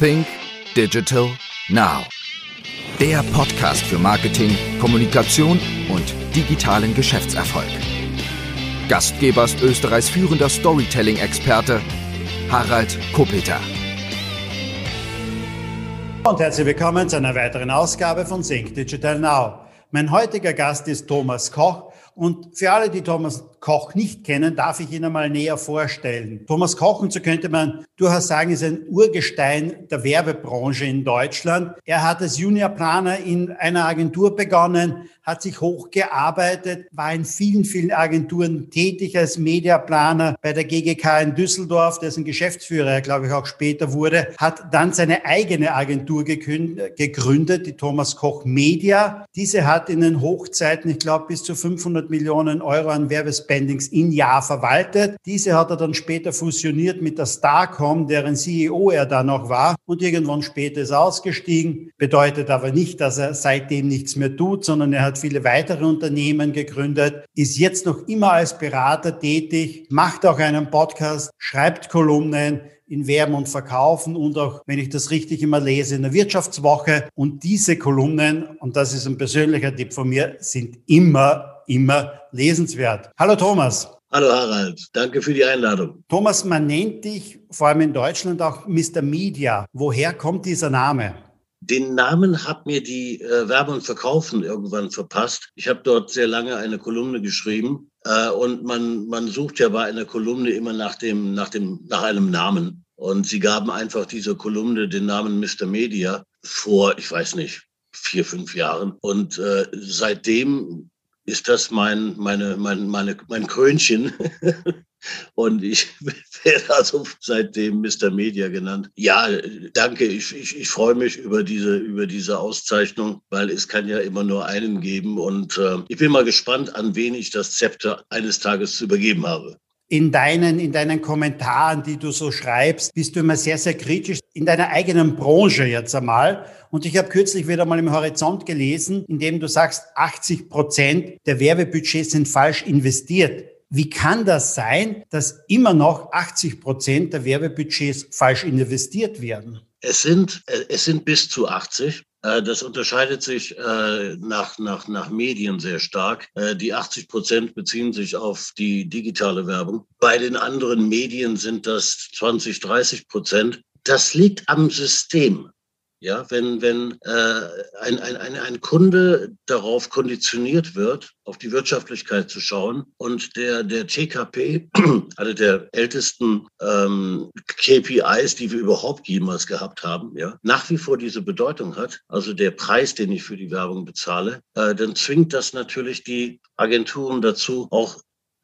Think Digital Now. Der Podcast für Marketing, Kommunikation und digitalen Geschäftserfolg. Gastgeber ist Österreichs führender Storytelling-Experte Harald Kopeter. Und herzlich willkommen zu einer weiteren Ausgabe von Think Digital Now. Mein heutiger Gast ist Thomas Koch und für alle, die Thomas Koch nicht kennen, darf ich ihn einmal näher vorstellen. Thomas Koch, und so könnte man durchaus sagen, ist ein Urgestein der Werbebranche in Deutschland. Er hat als Juniorplaner in einer Agentur begonnen, hat sich hochgearbeitet, war in vielen, vielen Agenturen tätig als Mediaplaner bei der GGK in Düsseldorf, dessen Geschäftsführer er, glaube ich, auch später wurde, hat dann seine eigene Agentur gegründet, die Thomas Koch Media. Diese hat in den Hochzeiten, ich glaube, bis zu 500 Millionen Euro an Werbespenden Spendings im Jahr verwaltet. Diese hat er dann später fusioniert mit der Starcom, deren CEO er da noch war. Und irgendwann später ist ausgestiegen. Bedeutet aber nicht, dass er seitdem nichts mehr tut, sondern er hat viele weitere Unternehmen gegründet, ist jetzt noch immer als Berater tätig, macht auch einen Podcast, schreibt Kolumnen, in Werben und Verkaufen und auch, wenn ich das richtig immer lese, in der Wirtschaftswoche. Und diese Kolumnen, und das ist ein persönlicher Tipp von mir, sind immer immer lesenswert. Hallo Thomas. Hallo Harald, danke für die Einladung. Thomas, man nennt dich vor allem in Deutschland auch Mr. Media. Woher kommt dieser Name? Den Namen hat mir die äh, Werbe und Verkaufen irgendwann verpasst. Ich habe dort sehr lange eine Kolumne geschrieben äh, und man, man sucht ja bei einer Kolumne immer nach, dem, nach, dem, nach einem Namen. Und sie gaben einfach dieser Kolumne den Namen Mr. Media vor, ich weiß nicht, vier, fünf Jahren. Und äh, seitdem ist das mein, meine, mein, meine, mein Krönchen. Und ich werde also seitdem Mr. Media genannt. Ja, danke. Ich, ich, ich freue mich über diese, über diese Auszeichnung, weil es kann ja immer nur einen geben. Und äh, ich bin mal gespannt, an wen ich das Zepter eines Tages zu übergeben habe in deinen, in deinen Kommentaren, die du so schreibst, bist du immer sehr, sehr kritisch in deiner eigenen Branche jetzt einmal. Und ich habe kürzlich wieder mal im Horizont gelesen, in dem du sagst, 80 Prozent der Werbebudgets sind falsch investiert. Wie kann das sein, dass immer noch 80 Prozent der Werbebudgets falsch investiert werden? Es sind, es sind bis zu 80. Äh, das unterscheidet sich äh, nach, nach, nach Medien sehr stark. Die 80 Prozent beziehen sich auf die digitale Werbung. Bei den anderen Medien sind das 20, 30 Prozent. Das liegt am System. Ja, wenn, wenn äh, ein, ein, ein, ein Kunde darauf konditioniert wird, auf die Wirtschaftlichkeit zu schauen und der, der TKP, eine der ältesten ähm, KPIs, die wir überhaupt jemals gehabt haben, ja, nach wie vor diese Bedeutung hat, also der Preis, den ich für die Werbung bezahle, äh, dann zwingt das natürlich die Agenturen dazu, auch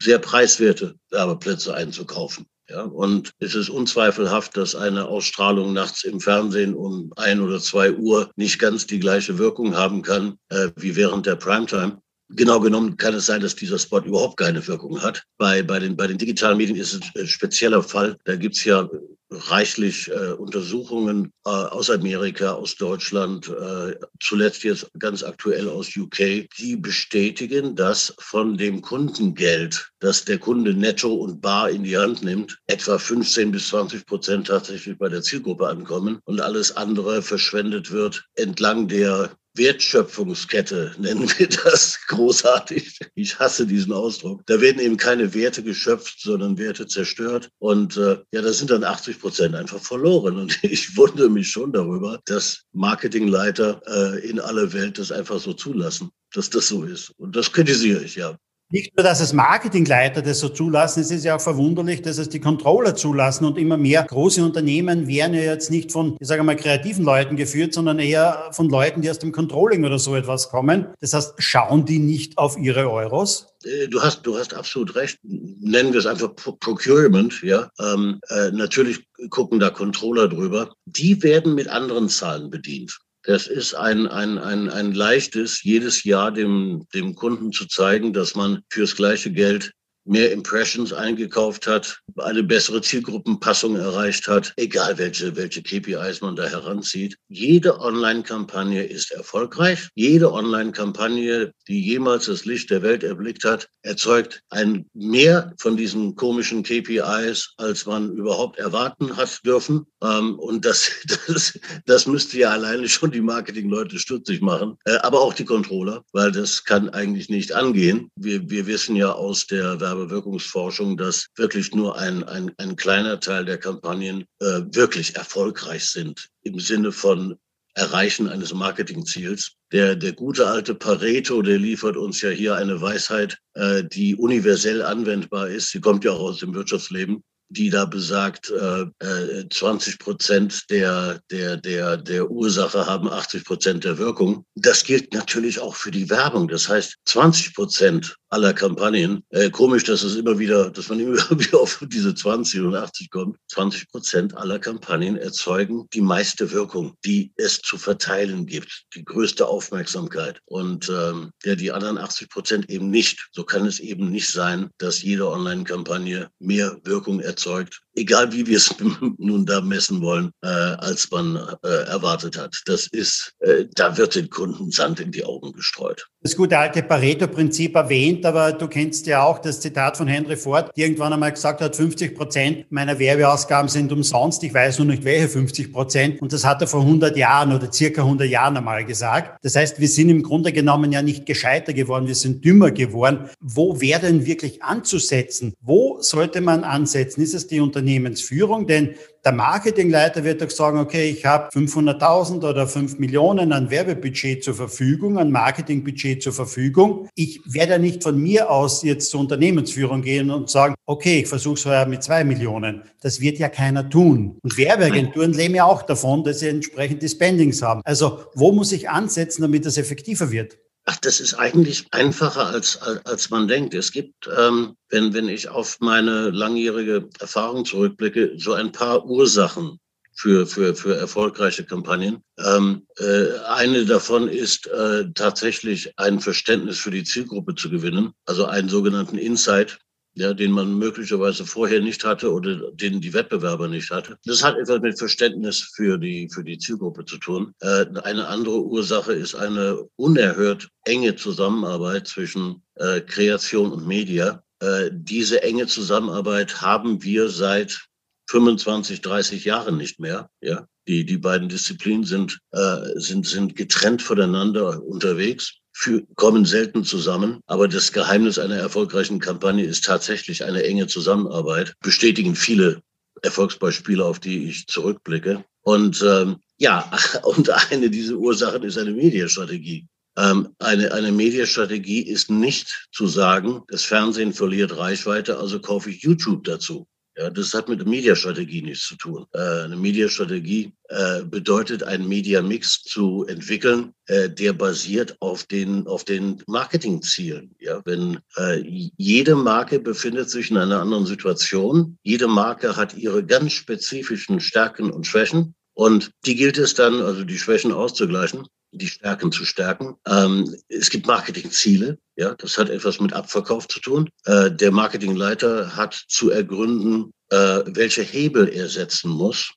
sehr preiswerte Werbeplätze einzukaufen. Ja, und es ist unzweifelhaft, dass eine Ausstrahlung nachts im Fernsehen um ein oder zwei Uhr nicht ganz die gleiche Wirkung haben kann äh, wie während der Primetime. Genau genommen kann es sein, dass dieser Spot überhaupt keine Wirkung hat. Bei, bei, den, bei den digitalen Medien ist es ein spezieller Fall. Da gibt's ja reichlich äh, Untersuchungen äh, aus Amerika, aus Deutschland, äh, zuletzt jetzt ganz aktuell aus UK, die bestätigen, dass von dem Kundengeld, das der Kunde netto und bar in die Hand nimmt, etwa 15 bis 20 Prozent tatsächlich bei der Zielgruppe ankommen und alles andere verschwendet wird entlang der Wertschöpfungskette, nennen wir das großartig. Ich hasse diesen Ausdruck. Da werden eben keine Werte geschöpft, sondern Werte zerstört. Und äh, ja, da sind dann 80 Prozent einfach verloren. Und ich wundere mich schon darüber, dass Marketingleiter äh, in aller Welt das einfach so zulassen, dass das so ist. Und das kritisiere ich, ja. Nicht nur, dass es Marketingleiter das so zulassen, es ist ja auch verwunderlich, dass es die Controller zulassen und immer mehr große Unternehmen werden ja jetzt nicht von, ich sage mal, kreativen Leuten geführt, sondern eher von Leuten, die aus dem Controlling oder so etwas kommen. Das heißt, schauen die nicht auf ihre Euros? Äh, du hast, du hast absolut recht. Nennen wir es einfach Procurement, ja. Ähm, äh, natürlich gucken da Controller drüber. Die werden mit anderen Zahlen bedient. Das ist ein, ein, ein, ein leichtes, jedes Jahr dem, dem Kunden zu zeigen, dass man fürs gleiche Geld mehr Impressions eingekauft hat, eine bessere Zielgruppenpassung erreicht hat, egal welche, welche KPIs man da heranzieht. Jede Online-Kampagne ist erfolgreich. Jede Online-Kampagne, die jemals das Licht der Welt erblickt hat, erzeugt ein mehr von diesen komischen KPIs, als man überhaupt erwarten hat dürfen. Ähm, und das, das, das müsste ja alleine schon die Marketingleute stutzig machen, äh, aber auch die Controller, weil das kann eigentlich nicht angehen. Wir, wir wissen ja aus der Werbewirkungsforschung, dass wirklich nur ein, ein, ein kleiner Teil der Kampagnen äh, wirklich erfolgreich sind im Sinne von Erreichen eines Marketingziels. Der, der gute alte Pareto, der liefert uns ja hier eine Weisheit, äh, die universell anwendbar ist. Sie kommt ja auch aus dem Wirtschaftsleben die da besagt, äh, 20 äh, Prozent der, der, der, der Ursache haben 80 Prozent der Wirkung. Das gilt natürlich auch für die Werbung. Das heißt, 20 Prozent aller Kampagnen, äh, komisch, dass es immer wieder, dass man immer wieder auf diese 20 und 80 kommt. 20 Prozent aller Kampagnen erzeugen die meiste Wirkung, die es zu verteilen gibt, die größte Aufmerksamkeit. Und ähm, ja, die anderen 80 Prozent eben nicht. So kann es eben nicht sein, dass jede Online-Kampagne mehr Wirkung erzeugt egal wie wir es nun da messen wollen, äh, als man äh, erwartet hat. Das ist, äh, da wird den Kunden Sand in die Augen gestreut. Das gute alte Pareto-Prinzip erwähnt, aber du kennst ja auch das Zitat von Henry Ford, die irgendwann einmal gesagt hat, 50 Prozent meiner Werbeausgaben sind umsonst. Ich weiß nur nicht, welche 50 Prozent. Und das hat er vor 100 Jahren oder circa 100 Jahren einmal gesagt. Das heißt, wir sind im Grunde genommen ja nicht gescheiter geworden, wir sind dümmer geworden. Wo wäre denn wirklich anzusetzen? Wo sollte man ansetzen? Ist es die Unternehmensführung? Denn der Marketingleiter wird doch sagen, okay, ich habe 500.000 oder 5 Millionen an Werbebudget zur Verfügung, an Marketingbudget zur Verfügung. Ich werde ja nicht von mir aus jetzt zur Unternehmensführung gehen und sagen, okay, ich versuche es heuer mit 2 Millionen. Das wird ja keiner tun. Und Werbeagenturen leben ja auch davon, dass sie entsprechend die Spendings haben. Also wo muss ich ansetzen, damit das effektiver wird? Ach, das ist eigentlich einfacher, als, als man denkt. Es gibt, ähm, wenn, wenn ich auf meine langjährige Erfahrung zurückblicke, so ein paar Ursachen für, für, für erfolgreiche Kampagnen. Ähm, äh, eine davon ist äh, tatsächlich ein Verständnis für die Zielgruppe zu gewinnen, also einen sogenannten Insight ja, den man möglicherweise vorher nicht hatte oder den die Wettbewerber nicht hatte. Das hat etwas mit Verständnis für die, für die Zielgruppe zu tun. Äh, eine andere Ursache ist eine unerhört enge Zusammenarbeit zwischen äh, Kreation und Media. Äh, diese enge Zusammenarbeit haben wir seit 25, 30 Jahren nicht mehr. Ja, die, die beiden Disziplinen sind, äh, sind, sind getrennt voneinander unterwegs für, kommen selten zusammen. Aber das Geheimnis einer erfolgreichen Kampagne ist tatsächlich eine enge Zusammenarbeit. Bestätigen viele Erfolgsbeispiele, auf die ich zurückblicke. Und ähm, ja, und eine dieser Ursachen ist eine Mediastrategie. Ähm, eine, eine Mediastrategie ist nicht zu sagen, das Fernsehen verliert Reichweite, also kaufe ich YouTube dazu. Ja, das hat mit Mediastrategie nichts zu tun. Äh, eine Mediastrategie äh, bedeutet, einen Media-Mix zu entwickeln, äh, der basiert auf den, auf den Marketingzielen. Ja, wenn äh, jede Marke befindet sich in einer anderen Situation, jede Marke hat ihre ganz spezifischen Stärken und Schwächen. Und die gilt es dann, also die Schwächen auszugleichen die Stärken zu stärken. Ähm, es gibt Marketingziele, ja, das hat etwas mit Abverkauf zu tun. Äh, der Marketingleiter hat zu ergründen, äh, welche Hebel er setzen muss,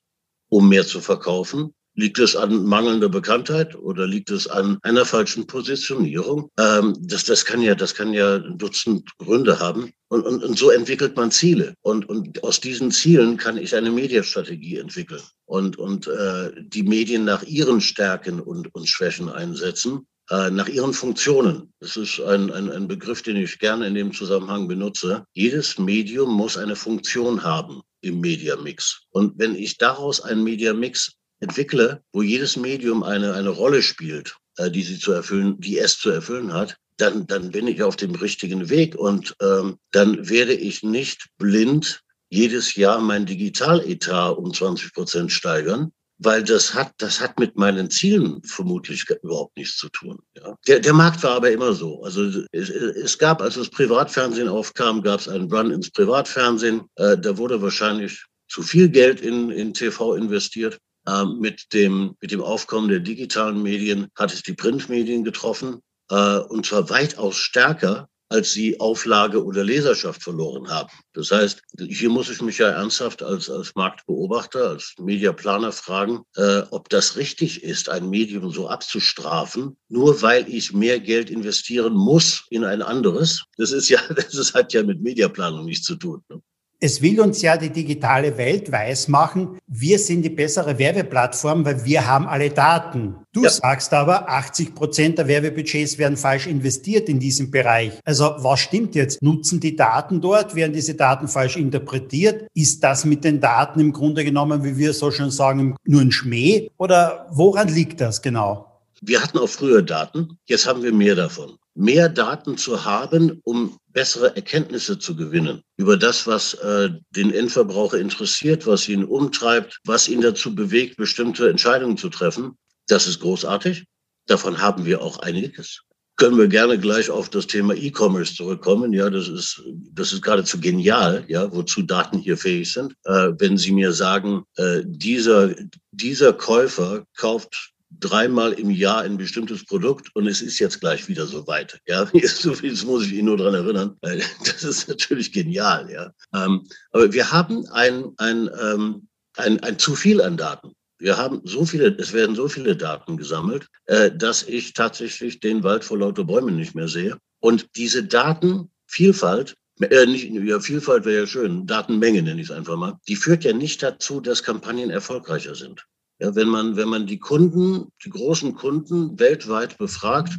um mehr zu verkaufen. Liegt es an mangelnder Bekanntheit oder liegt es an einer falschen Positionierung? Ähm, das, das, kann ja, das kann ja ein Dutzend Gründe haben. Und, und, und so entwickelt man Ziele. Und, und aus diesen Zielen kann ich eine Mediastrategie entwickeln und, und äh, die Medien nach ihren Stärken und, und Schwächen einsetzen, äh, nach ihren Funktionen. Das ist ein, ein, ein Begriff, den ich gerne in dem Zusammenhang benutze. Jedes Medium muss eine Funktion haben im Mediamix. Und wenn ich daraus einen Mediamix entwickle, wo jedes Medium eine, eine Rolle spielt, äh, die sie zu erfüllen, die es zu erfüllen hat, dann, dann bin ich auf dem richtigen Weg und ähm, dann werde ich nicht blind jedes Jahr mein Digitaletat um 20 Prozent steigern, weil das hat, das hat mit meinen Zielen vermutlich überhaupt nichts zu tun. Ja. Der, der Markt war aber immer so. Also es, es gab, als das Privatfernsehen aufkam, gab es einen Run ins Privatfernsehen. Äh, da wurde wahrscheinlich zu viel Geld in, in TV investiert. Ähm, mit, dem, mit dem Aufkommen der digitalen Medien hat es die Printmedien getroffen, äh, und zwar weitaus stärker, als sie Auflage oder Leserschaft verloren haben. Das heißt, hier muss ich mich ja ernsthaft als, als Marktbeobachter, als Mediaplaner fragen, äh, ob das richtig ist, ein Medium so abzustrafen, nur weil ich mehr Geld investieren muss in ein anderes. Das ist ja, das hat ja mit Mediaplanung nichts zu tun. Ne? Es will uns ja die digitale Welt weismachen, wir sind die bessere Werbeplattform, weil wir haben alle Daten. Du ja. sagst aber, 80 Prozent der Werbebudgets werden falsch investiert in diesem Bereich. Also was stimmt jetzt? Nutzen die Daten dort? Werden diese Daten falsch interpretiert? Ist das mit den Daten im Grunde genommen, wie wir so schon sagen, nur ein Schmäh? Oder woran liegt das genau? Wir hatten auch früher Daten, jetzt haben wir mehr davon mehr Daten zu haben, um bessere Erkenntnisse zu gewinnen über das, was äh, den Endverbraucher interessiert, was ihn umtreibt, was ihn dazu bewegt, bestimmte Entscheidungen zu treffen. Das ist großartig. Davon haben wir auch einiges. Können wir gerne gleich auf das Thema E-Commerce zurückkommen. Ja, das ist, das ist geradezu genial, ja, wozu Daten hier fähig sind. Äh, wenn Sie mir sagen, äh, dieser, dieser Käufer kauft dreimal im Jahr ein bestimmtes Produkt und es ist jetzt gleich wieder so weit. Ja, jetzt, muss ich Ihnen nur daran erinnern. Das ist natürlich genial. Ja, ähm, aber wir haben ein, ein, ähm, ein, ein zu viel an Daten. Wir haben so viele, es werden so viele Daten gesammelt, äh, dass ich tatsächlich den Wald vor lauter Bäumen nicht mehr sehe. Und diese Datenvielfalt äh, nicht, ja, Vielfalt wäre ja schön, Datenmenge nenne ich es einfach mal, die führt ja nicht dazu, dass Kampagnen erfolgreicher sind. Ja, wenn man, wenn man die Kunden, die großen Kunden weltweit befragt,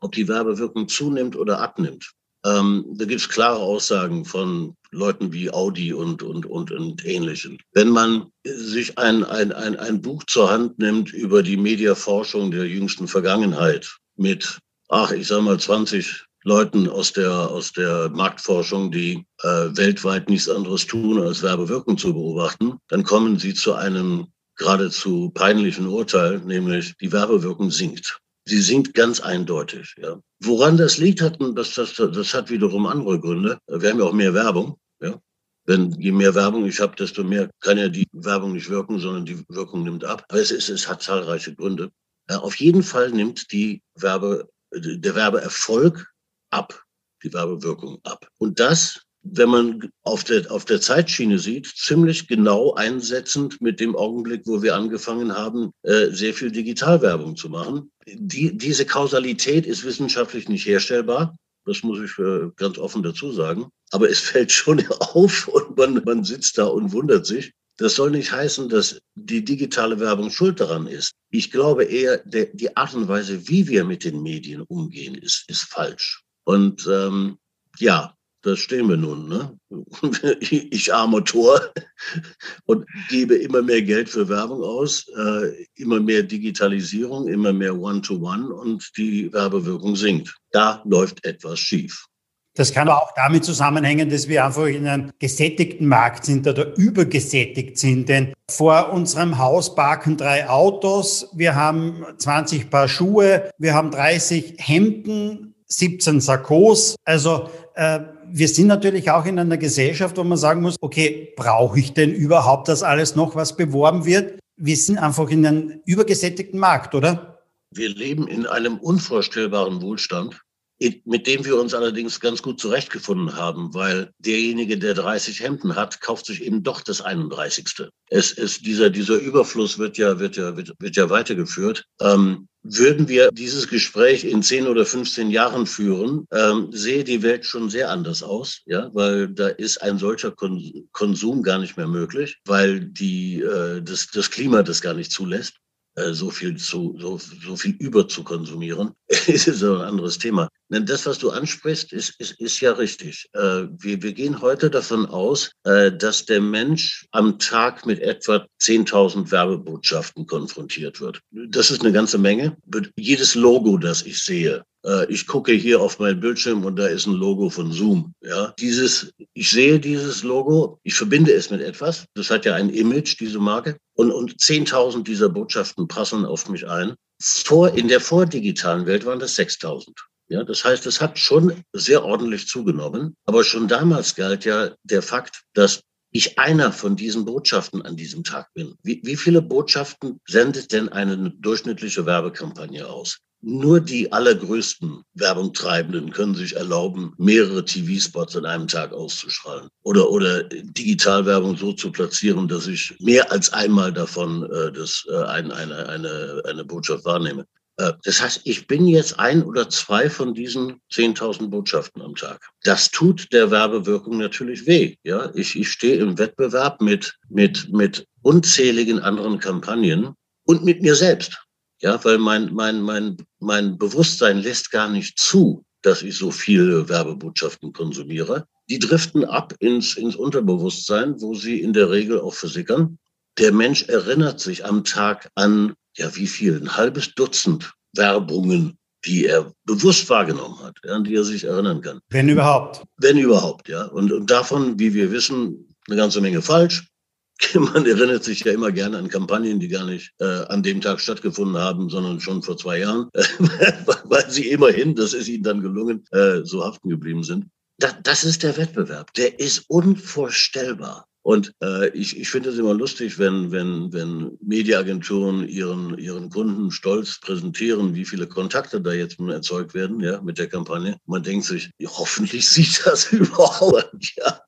ob die Werbewirkung zunimmt oder abnimmt, ähm, da gibt es klare Aussagen von Leuten wie Audi und, und, und, und Ähnlichen. Wenn man sich ein, ein, ein, ein Buch zur Hand nimmt über die Mediaforschung der jüngsten Vergangenheit mit, ach, ich sag mal 20 Leuten aus der, aus der Marktforschung, die äh, weltweit nichts anderes tun, als Werbewirkung zu beobachten, dann kommen sie zu einem geradezu peinlichen Urteil, nämlich die Werbewirkung sinkt. Sie sinkt ganz eindeutig. Ja. Woran das liegt, hat, das, das, das hat wiederum andere Gründe. Wir haben ja auch mehr Werbung. Ja. Wenn je mehr Werbung ich habe, desto mehr kann ja die Werbung nicht wirken, sondern die Wirkung nimmt ab. Aber es, ist, es hat zahlreiche Gründe. Ja, auf jeden Fall nimmt die Werbe, der Werbeerfolg ab, die Werbewirkung ab. Und das wenn man auf der, auf der Zeitschiene sieht, ziemlich genau einsetzend mit dem Augenblick, wo wir angefangen haben, äh, sehr viel Digitalwerbung zu machen. Die, diese Kausalität ist wissenschaftlich nicht herstellbar. Das muss ich äh, ganz offen dazu sagen. Aber es fällt schon auf und man, man sitzt da und wundert sich. Das soll nicht heißen, dass die digitale Werbung schuld daran ist. Ich glaube eher, der, die Art und Weise, wie wir mit den Medien umgehen, ist, ist falsch. Und ähm, ja, das stehen wir nun. Ne? Ich armer Tor und gebe immer mehr Geld für Werbung aus, äh, immer mehr Digitalisierung, immer mehr One-to-One -One und die Werbewirkung sinkt. Da läuft etwas schief. Das kann auch damit zusammenhängen, dass wir einfach in einem gesättigten Markt sind oder übergesättigt sind. Denn vor unserem Haus parken drei Autos, wir haben 20 Paar Schuhe, wir haben 30 Hemden, 17 Sakkos. Also äh, wir sind natürlich auch in einer Gesellschaft, wo man sagen muss, okay, brauche ich denn überhaupt das alles noch, was beworben wird? Wir sind einfach in einem übergesättigten Markt, oder? Wir leben in einem unvorstellbaren Wohlstand mit dem wir uns allerdings ganz gut zurechtgefunden haben, weil derjenige, der 30 Hemden hat, kauft sich eben doch das 31. Es ist dieser, dieser Überfluss wird ja, wird ja, wird, wird ja weitergeführt. Ähm, würden wir dieses Gespräch in 10 oder 15 Jahren führen, ähm, sehe die Welt schon sehr anders aus, ja, weil da ist ein solcher Kon Konsum gar nicht mehr möglich, weil die, äh, das, das Klima das gar nicht zulässt. Äh, so viel zu, so, so viel über zu konsumieren, ist ein anderes Thema. Denn das, was du ansprichst, ist, ist, ist ja richtig. Äh, wir, wir gehen heute davon aus, äh, dass der Mensch am Tag mit etwa 10.000 Werbebotschaften konfrontiert wird. Das ist eine ganze Menge. Jedes Logo, das ich sehe, ich gucke hier auf meinen Bildschirm und da ist ein Logo von Zoom. Ja, dieses, ich sehe dieses Logo, ich verbinde es mit etwas. Das hat ja ein Image, diese Marke. Und, und 10.000 dieser Botschaften prasseln auf mich ein. Vor, in der vordigitalen Welt waren das 6.000. Ja, das heißt, es hat schon sehr ordentlich zugenommen. Aber schon damals galt ja der Fakt, dass ich einer von diesen Botschaften an diesem Tag bin. Wie, wie viele Botschaften sendet denn eine durchschnittliche Werbekampagne aus? Nur die allergrößten Werbungtreibenden können sich erlauben, mehrere TV-Spots an einem Tag auszustrahlen oder, oder Digitalwerbung so zu platzieren, dass ich mehr als einmal davon äh, das, äh, ein, eine, eine, eine Botschaft wahrnehme. Äh, das heißt, ich bin jetzt ein oder zwei von diesen 10.000 Botschaften am Tag. Das tut der Werbewirkung natürlich weh. Ja, ich, ich stehe im Wettbewerb mit, mit, mit unzähligen anderen Kampagnen und mit mir selbst. Ja, weil mein, mein, mein, mein Bewusstsein lässt gar nicht zu, dass ich so viele Werbebotschaften konsumiere. Die driften ab ins, ins Unterbewusstsein, wo sie in der Regel auch versickern. Der Mensch erinnert sich am Tag an, ja, wie viel? Ein halbes Dutzend Werbungen, die er bewusst wahrgenommen hat, an die er sich erinnern kann. Wenn überhaupt. Wenn überhaupt, ja. Und, und davon, wie wir wissen, eine ganze Menge falsch. Man erinnert sich ja immer gerne an Kampagnen, die gar nicht äh, an dem Tag stattgefunden haben, sondern schon vor zwei Jahren, weil sie immerhin, das ist ihnen dann gelungen, äh, so haften geblieben sind. Das, das ist der Wettbewerb. Der ist unvorstellbar. Und äh, ich, ich finde es immer lustig, wenn, wenn, wenn Mediaagenturen ihren, ihren Kunden stolz präsentieren, wie viele Kontakte da jetzt nun erzeugt werden, ja, mit der Kampagne. Man denkt sich, hoffentlich sieht das überhaupt, ja.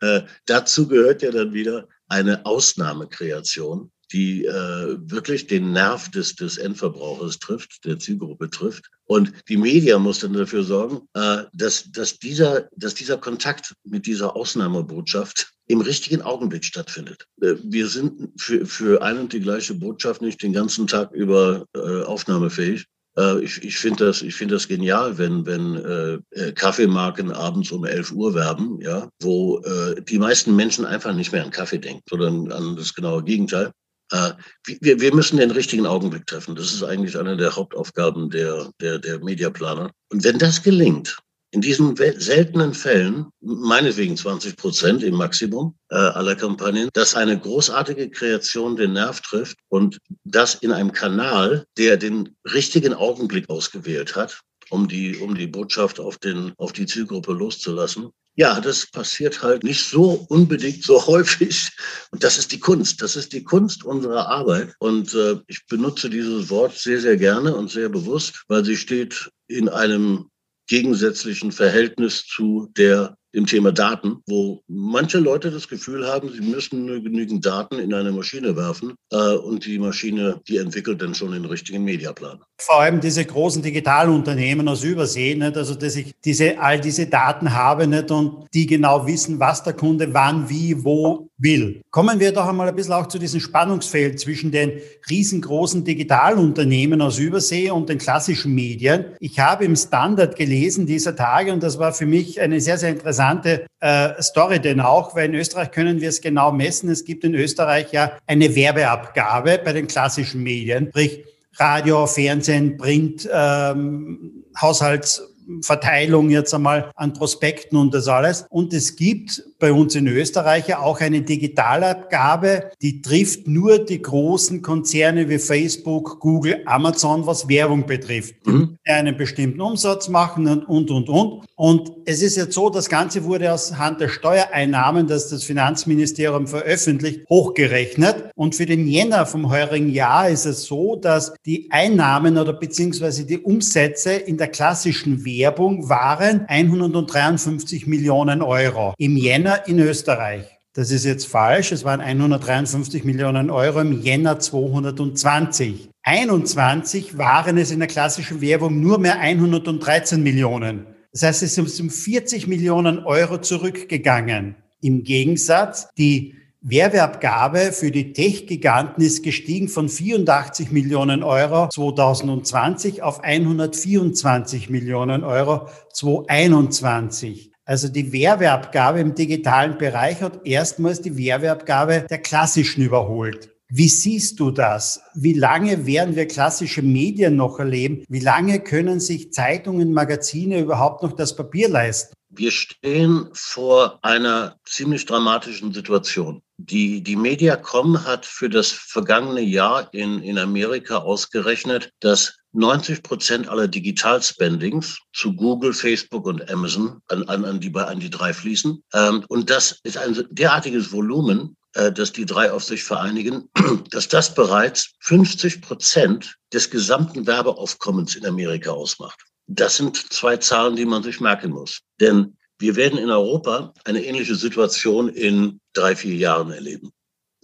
äh, dazu gehört ja dann wieder eine Ausnahmekreation die äh, wirklich den Nerv des, des Endverbrauchers trifft, der Zielgruppe trifft. Und die Media muss dann dafür sorgen, äh, dass, dass, dieser, dass dieser Kontakt mit dieser Ausnahmebotschaft im richtigen Augenblick stattfindet. Äh, wir sind für, für ein und die gleiche Botschaft nicht den ganzen Tag über äh, aufnahmefähig. Äh, ich, ich finde das, ich finde das genial, wenn, wenn äh, äh, Kaffeemarken abends um 11 Uhr werben, ja, wo äh, die meisten Menschen einfach nicht mehr an Kaffee denken, sondern an das genaue Gegenteil. Äh, wir, wir müssen den richtigen Augenblick treffen. Das ist eigentlich eine der Hauptaufgaben der, der, der Mediaplaner. Und wenn das gelingt, in diesen seltenen Fällen, meinetwegen 20 Prozent im Maximum äh, aller Kampagnen, dass eine großartige Kreation den Nerv trifft und das in einem Kanal, der den richtigen Augenblick ausgewählt hat, um die, um die Botschaft auf, den, auf die Zielgruppe loszulassen. Ja, das passiert halt nicht so unbedingt so häufig. Und das ist die Kunst. Das ist die Kunst unserer Arbeit. Und äh, ich benutze dieses Wort sehr, sehr gerne und sehr bewusst, weil sie steht in einem gegensätzlichen Verhältnis zu der dem Thema Daten, wo manche Leute das Gefühl haben, sie müssen nur genügend Daten in eine Maschine werfen äh, und die Maschine, die entwickelt dann schon den richtigen Mediaplan. Vor allem diese großen Digitalunternehmen aus Übersee, nicht? also dass ich diese, all diese Daten habe nicht? und die genau wissen, was der Kunde wann, wie, wo will. Kommen wir doch einmal ein bisschen auch zu diesem Spannungsfeld zwischen den riesengroßen Digitalunternehmen aus Übersee und den klassischen Medien. Ich habe im Standard gelesen dieser Tage und das war für mich eine sehr, sehr interessante äh, Story denn auch, weil in Österreich können wir es genau messen. Es gibt in Österreich ja eine Werbeabgabe bei den klassischen Medien, sprich Radio, Fernsehen, Print, ähm, Haushalts Verteilung jetzt einmal an Prospekten und das alles. Und es gibt bei uns in Österreich ja auch eine Digitalabgabe, die trifft nur die großen Konzerne wie Facebook, Google, Amazon, was Werbung betrifft. Mhm. Die einen bestimmten Umsatz machen und, und, und, und. Und es ist jetzt so, das Ganze wurde aus Hand der Steuereinnahmen, das das Finanzministerium veröffentlicht, hochgerechnet. Und für den Jänner vom heurigen Jahr ist es so, dass die Einnahmen oder beziehungsweise die Umsätze in der klassischen Werbung waren 153 Millionen Euro im Jänner in Österreich. Das ist jetzt falsch. Es waren 153 Millionen Euro im Jänner 220. 21 waren es in der klassischen Werbung nur mehr 113 Millionen. Das heißt, es ist um 40 Millionen Euro zurückgegangen. Im Gegensatz, die Werbeabgabe für die Tech-Giganten ist gestiegen von 84 Millionen Euro 2020 auf 124 Millionen Euro 2021. Also die Werbeabgabe im digitalen Bereich hat erstmals die Werbeabgabe der klassischen überholt. Wie siehst du das? Wie lange werden wir klassische Medien noch erleben? Wie lange können sich Zeitungen, Magazine überhaupt noch das Papier leisten? Wir stehen vor einer ziemlich dramatischen Situation. Die, die Mediacom hat für das vergangene Jahr in, in Amerika ausgerechnet, dass 90 Prozent aller Digitalspendings zu Google, Facebook und Amazon an, an, an, die, an die drei fließen. Ähm, und das ist ein derartiges Volumen, äh, dass die drei auf sich vereinigen, dass das bereits 50 Prozent des gesamten Werbeaufkommens in Amerika ausmacht. Das sind zwei Zahlen, die man sich merken muss. Denn wir werden in Europa eine ähnliche Situation in drei, vier Jahren erleben.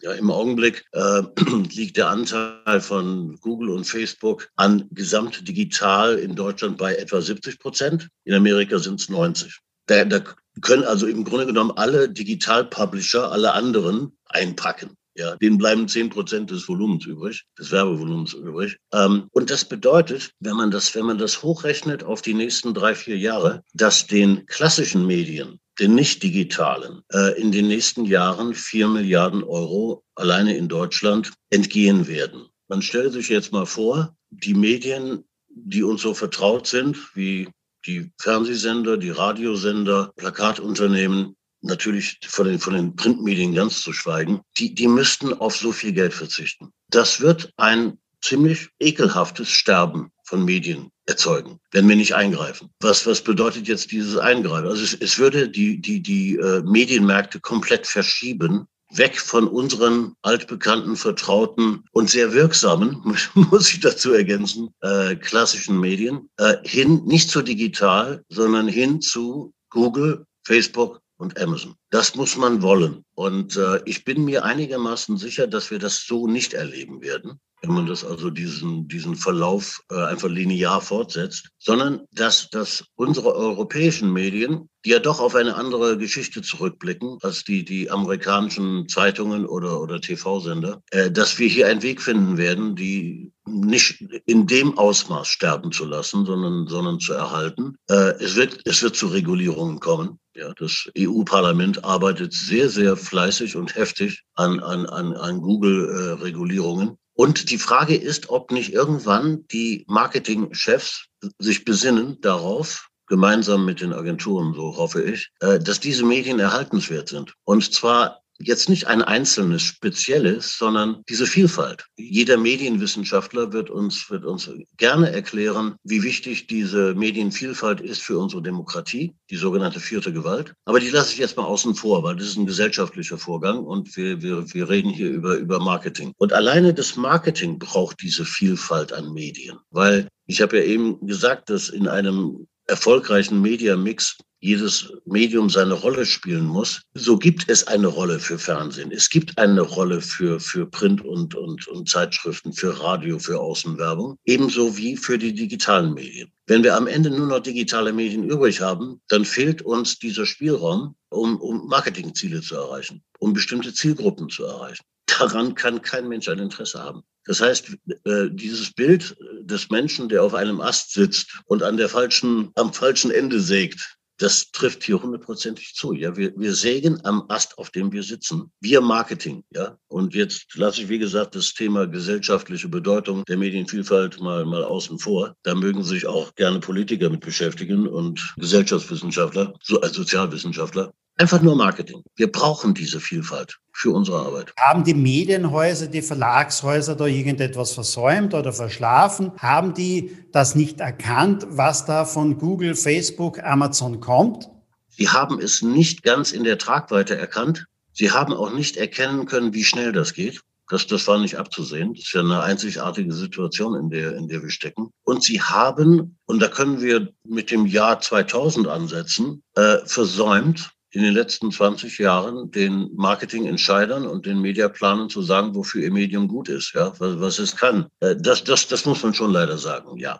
Ja, Im Augenblick äh, liegt der Anteil von Google und Facebook an gesamtdigital in Deutschland bei etwa 70 Prozent. In Amerika sind es 90. Da, da können also im Grunde genommen alle Digital-Publisher, alle anderen einpacken. Ja, denen bleiben zehn Prozent des Volumens übrig, des Werbevolumens übrig. Ähm, und das bedeutet, wenn man das, wenn man das hochrechnet auf die nächsten drei, vier Jahre, dass den klassischen Medien, den nicht digitalen, äh, in den nächsten Jahren vier Milliarden Euro alleine in Deutschland entgehen werden. Man stellt sich jetzt mal vor, die Medien, die uns so vertraut sind, wie die Fernsehsender, die Radiosender, Plakatunternehmen, natürlich von den, von den Printmedien ganz zu schweigen, die, die müssten auf so viel Geld verzichten. Das wird ein ziemlich ekelhaftes Sterben von Medien erzeugen, wenn wir nicht eingreifen. Was, was bedeutet jetzt dieses Eingreifen? Also es, es würde die, die, die äh, Medienmärkte komplett verschieben, weg von unseren altbekannten, vertrauten und sehr wirksamen, muss ich dazu ergänzen, äh, klassischen Medien, äh, hin nicht zu digital, sondern hin zu Google, Facebook, und Amazon. Das muss man wollen. Und äh, ich bin mir einigermaßen sicher, dass wir das so nicht erleben werden, wenn man das also diesen, diesen Verlauf äh, einfach linear fortsetzt, sondern dass, dass unsere europäischen Medien, die ja doch auf eine andere Geschichte zurückblicken als die, die amerikanischen Zeitungen oder, oder TV-Sender, äh, dass wir hier einen Weg finden werden, die nicht in dem Ausmaß sterben zu lassen, sondern, sondern zu erhalten. Äh, es, wird, es wird zu Regulierungen kommen. Ja, das EU-Parlament arbeitet sehr, sehr fleißig und heftig an, an, an, an Google-Regulierungen. Und die Frage ist, ob nicht irgendwann die Marketingchefs sich besinnen darauf, gemeinsam mit den Agenturen, so hoffe ich, äh, dass diese Medien erhaltenswert sind. Und zwar jetzt nicht ein einzelnes Spezielles, sondern diese Vielfalt. Jeder Medienwissenschaftler wird uns, wird uns gerne erklären, wie wichtig diese Medienvielfalt ist für unsere Demokratie, die sogenannte vierte Gewalt. Aber die lasse ich jetzt mal außen vor, weil das ist ein gesellschaftlicher Vorgang und wir, wir, wir reden hier über, über Marketing. Und alleine das Marketing braucht diese Vielfalt an Medien, weil ich habe ja eben gesagt, dass in einem erfolgreichen Media-Mix jedes Medium seine Rolle spielen muss, so gibt es eine Rolle für Fernsehen. Es gibt eine Rolle für, für Print und, und, und Zeitschriften, für Radio, für Außenwerbung, ebenso wie für die digitalen Medien. Wenn wir am Ende nur noch digitale Medien übrig haben, dann fehlt uns dieser Spielraum, um, um Marketingziele zu erreichen, um bestimmte Zielgruppen zu erreichen. Daran kann kein Mensch ein Interesse haben. Das heißt, äh, dieses Bild des Menschen, der auf einem Ast sitzt und an der falschen, am falschen Ende sägt, das trifft hier hundertprozentig zu. Ja, wir, wir sägen am Ast, auf dem wir sitzen. Wir Marketing, ja. Und jetzt lasse ich, wie gesagt, das Thema gesellschaftliche Bedeutung der Medienvielfalt mal, mal außen vor. Da mögen sich auch gerne Politiker mit beschäftigen und Gesellschaftswissenschaftler, so als Sozialwissenschaftler. Einfach nur Marketing. Wir brauchen diese Vielfalt für unsere Arbeit. Haben die Medienhäuser, die Verlagshäuser da irgendetwas versäumt oder verschlafen? Haben die das nicht erkannt, was da von Google, Facebook, Amazon kommt? Sie haben es nicht ganz in der Tragweite erkannt. Sie haben auch nicht erkennen können, wie schnell das geht. Das, das war nicht abzusehen. Das ist ja eine einzigartige Situation, in der, in der wir stecken. Und sie haben, und da können wir mit dem Jahr 2000 ansetzen, äh, versäumt, in den letzten 20 Jahren den Marketingentscheidern und den Mediaplanern zu sagen, wofür ihr Medium gut ist, ja, was, was es kann. Äh, das, das, das muss man schon leider sagen, ja.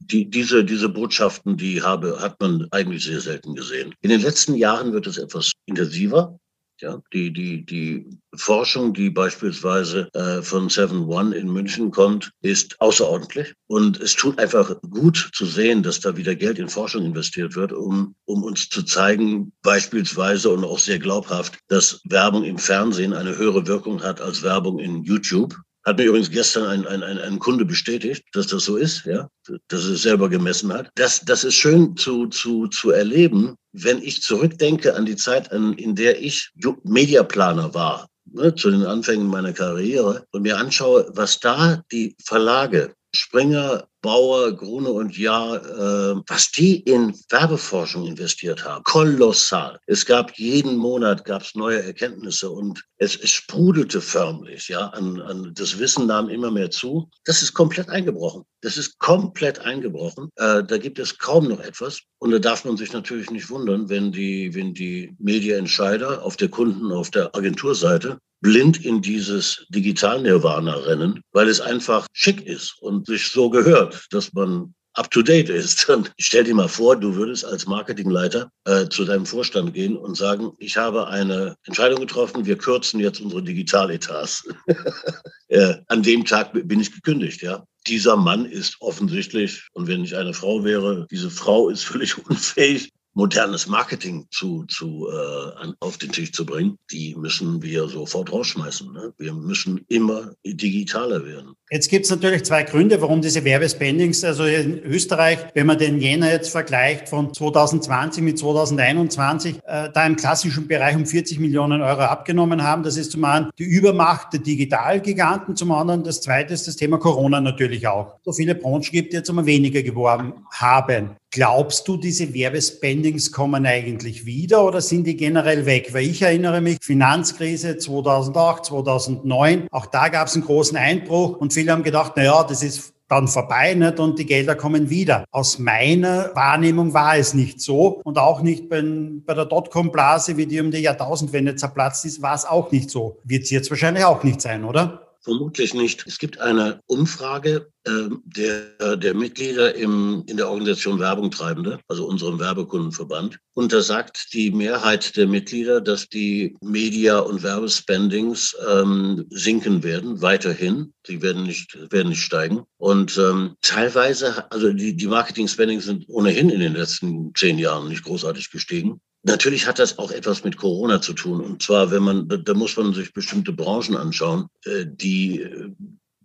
Die, diese, diese Botschaften, die habe, hat man eigentlich sehr selten gesehen. In den letzten Jahren wird es etwas intensiver. Ja, die, die, die Forschung, die beispielsweise äh, von Seven One in München kommt, ist außerordentlich. Und es tut einfach gut zu sehen, dass da wieder Geld in Forschung investiert wird, um, um uns zu zeigen, beispielsweise und auch sehr glaubhaft, dass Werbung im Fernsehen eine höhere Wirkung hat als Werbung in YouTube. Hat mir übrigens gestern ein, ein, ein, ein Kunde bestätigt, dass das so ist, ja, dass es selber gemessen hat. Das, das ist schön zu, zu, zu erleben, wenn ich zurückdenke an die Zeit, an, in der ich Mediaplaner war, ne, zu den Anfängen meiner Karriere und mir anschaue, was da die Verlage Springer, Bauer, Grune und Jahr, äh, was die in Werbeforschung investiert haben, kolossal. Es gab jeden Monat gab's neue Erkenntnisse und es, es sprudelte förmlich, ja, an, an das Wissen nahm immer mehr zu. Das ist komplett eingebrochen. Das ist komplett eingebrochen. Äh, da gibt es kaum noch etwas. Und da darf man sich natürlich nicht wundern, wenn die, wenn die Medienentscheider auf der Kunden, auf der Agenturseite blind in dieses Digital-Nirvana rennen, weil es einfach schick ist und sich so gehört, dass man up to date ist. Und stell dir mal vor, du würdest als Marketingleiter äh, zu deinem Vorstand gehen und sagen, ich habe eine Entscheidung getroffen, wir kürzen jetzt unsere Digitaletats. äh, an dem Tag bin ich gekündigt, ja. Dieser Mann ist offensichtlich, und wenn ich eine Frau wäre, diese Frau ist völlig unfähig, modernes Marketing zu, zu äh, an, auf den Tisch zu bringen, die müssen wir sofort rausschmeißen. Ne? Wir müssen immer digitaler werden. Jetzt gibt es natürlich zwei Gründe, warum diese Werbespendings, also in Österreich, wenn man den Jänner jetzt vergleicht von 2020 mit 2021, äh, da im klassischen Bereich um 40 Millionen Euro abgenommen haben. Das ist zum einen die Übermacht der Digitalgiganten, zum anderen das zweite ist das Thema Corona natürlich auch. So viele Branchen gibt, die jetzt immer weniger geworben haben. Glaubst du, diese Werbespendings kommen eigentlich wieder oder sind die generell weg? Weil ich erinnere mich, Finanzkrise 2008, 2009, auch da gab es einen großen Einbruch und viele haben gedacht, na ja, das ist dann vorbei nicht? und die Gelder kommen wieder. Aus meiner Wahrnehmung war es nicht so und auch nicht bei, bei der Dotcom-Blase, wie die um die Jahrtausendwende zerplatzt ist, war es auch nicht so. Wird es jetzt wahrscheinlich auch nicht sein, oder? Vermutlich nicht. Es gibt eine Umfrage äh, der, der Mitglieder im, in der Organisation Werbung Treibende, also unserem Werbekundenverband. Und da sagt die Mehrheit der Mitglieder, dass die Media- und Werbespendings ähm, sinken werden, weiterhin. Die werden nicht, werden nicht steigen. Und ähm, teilweise, also die, die Marketing-Spendings sind ohnehin in den letzten zehn Jahren nicht großartig gestiegen. Natürlich hat das auch etwas mit Corona zu tun. Und zwar, wenn man, da muss man sich bestimmte Branchen anschauen, äh, die äh,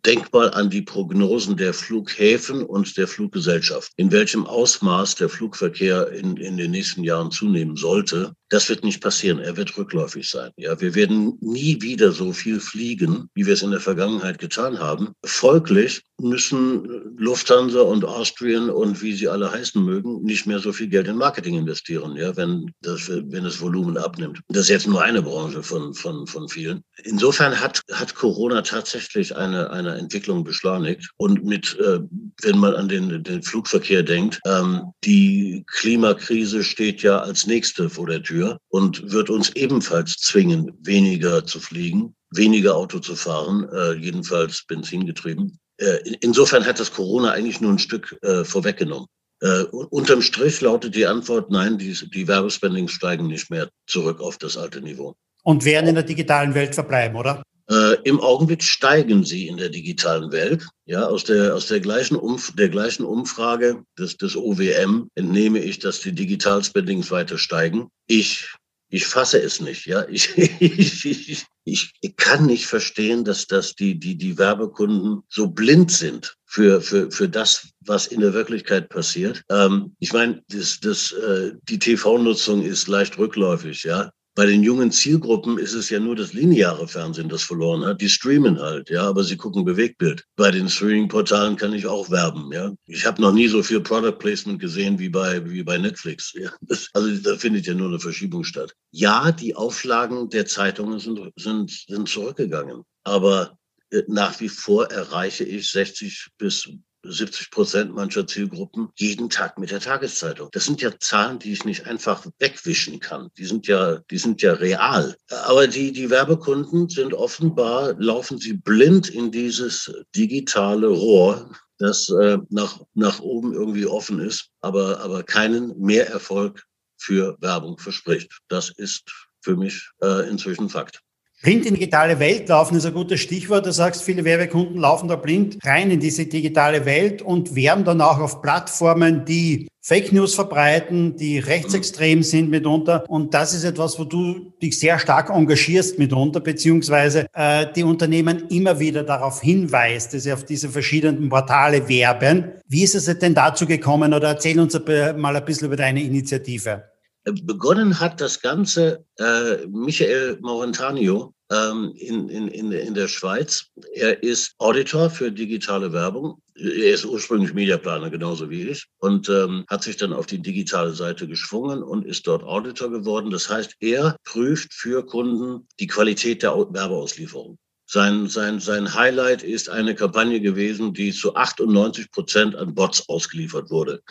Denk mal an die Prognosen der Flughäfen und der Fluggesellschaft. In welchem Ausmaß der Flugverkehr in, in den nächsten Jahren zunehmen sollte, das wird nicht passieren. Er wird rückläufig sein. Ja, wir werden nie wieder so viel fliegen, wie wir es in der Vergangenheit getan haben. Folglich müssen Lufthansa und Austrian und wie sie alle heißen mögen, nicht mehr so viel Geld in Marketing investieren, ja, wenn das, wenn das Volumen abnimmt. Das ist jetzt nur eine Branche von, von, von vielen. Insofern hat, hat Corona tatsächlich eine, eine Entwicklung beschleunigt. Und mit, äh, wenn man an den, den Flugverkehr denkt, ähm, die Klimakrise steht ja als nächste vor der Tür dafür und wird uns ebenfalls zwingen, weniger zu fliegen, weniger Auto zu fahren, äh, jedenfalls benzingetrieben. Äh, insofern hat das Corona eigentlich nur ein Stück äh, vorweggenommen. Äh, unterm Strich lautet die Antwort, nein, die, die Werbespendings steigen nicht mehr zurück auf das alte Niveau. Und werden in der digitalen Welt verbleiben, oder? Äh, Im Augenblick steigen sie in der digitalen Welt. Ja, aus der, aus der gleichen, Umf der gleichen Umfrage des, des OWM entnehme ich, dass die Digitalspendings weiter steigen. Ich, ich fasse es nicht. Ja, ich, ich, ich, ich kann nicht verstehen, dass, dass die, die, die Werbekunden so blind sind für, für, für das, was in der Wirklichkeit passiert. Ähm, ich meine, das, das, äh, die TV-Nutzung ist leicht rückläufig, ja. Bei den jungen Zielgruppen ist es ja nur das lineare Fernsehen, das verloren hat. Die streamen halt, ja, aber sie gucken Bewegtbild. Bei den Streaming-Portalen kann ich auch werben, ja. Ich habe noch nie so viel Product Placement gesehen wie bei wie bei Netflix. Ja. Das, also da findet ja nur eine Verschiebung statt. Ja, die Auflagen der Zeitungen sind sind sind zurückgegangen, aber äh, nach wie vor erreiche ich 60 bis 70 Prozent mancher Zielgruppen jeden Tag mit der Tageszeitung. Das sind ja Zahlen, die ich nicht einfach wegwischen kann. Die sind ja, die sind ja real. Aber die, die Werbekunden sind offenbar, laufen sie blind in dieses digitale Rohr, das äh, nach, nach oben irgendwie offen ist, aber, aber keinen Mehrerfolg für Werbung verspricht. Das ist für mich äh, inzwischen Fakt. Blind in digitale Welt laufen ist ein gutes Stichwort. Du sagst, viele Werbekunden laufen da blind rein in diese digitale Welt und werben dann auch auf Plattformen, die Fake News verbreiten, die rechtsextrem sind mitunter. Und das ist etwas, wo du dich sehr stark engagierst mitunter, beziehungsweise äh, die Unternehmen immer wieder darauf hinweist, dass sie auf diese verschiedenen Portale werben. Wie ist es denn dazu gekommen? Oder erzähl uns mal ein bisschen über deine Initiative. Begonnen hat das Ganze äh, Michael Maurentanio, ähm, in, in, in, in der Schweiz. Er ist Auditor für digitale Werbung. Er ist ursprünglich Mediaplaner, genauso wie ich, und ähm, hat sich dann auf die digitale Seite geschwungen und ist dort Auditor geworden. Das heißt, er prüft für Kunden die Qualität der Werbeauslieferung. Sein, sein, sein Highlight ist eine Kampagne gewesen, die zu 98 Prozent an Bots ausgeliefert wurde.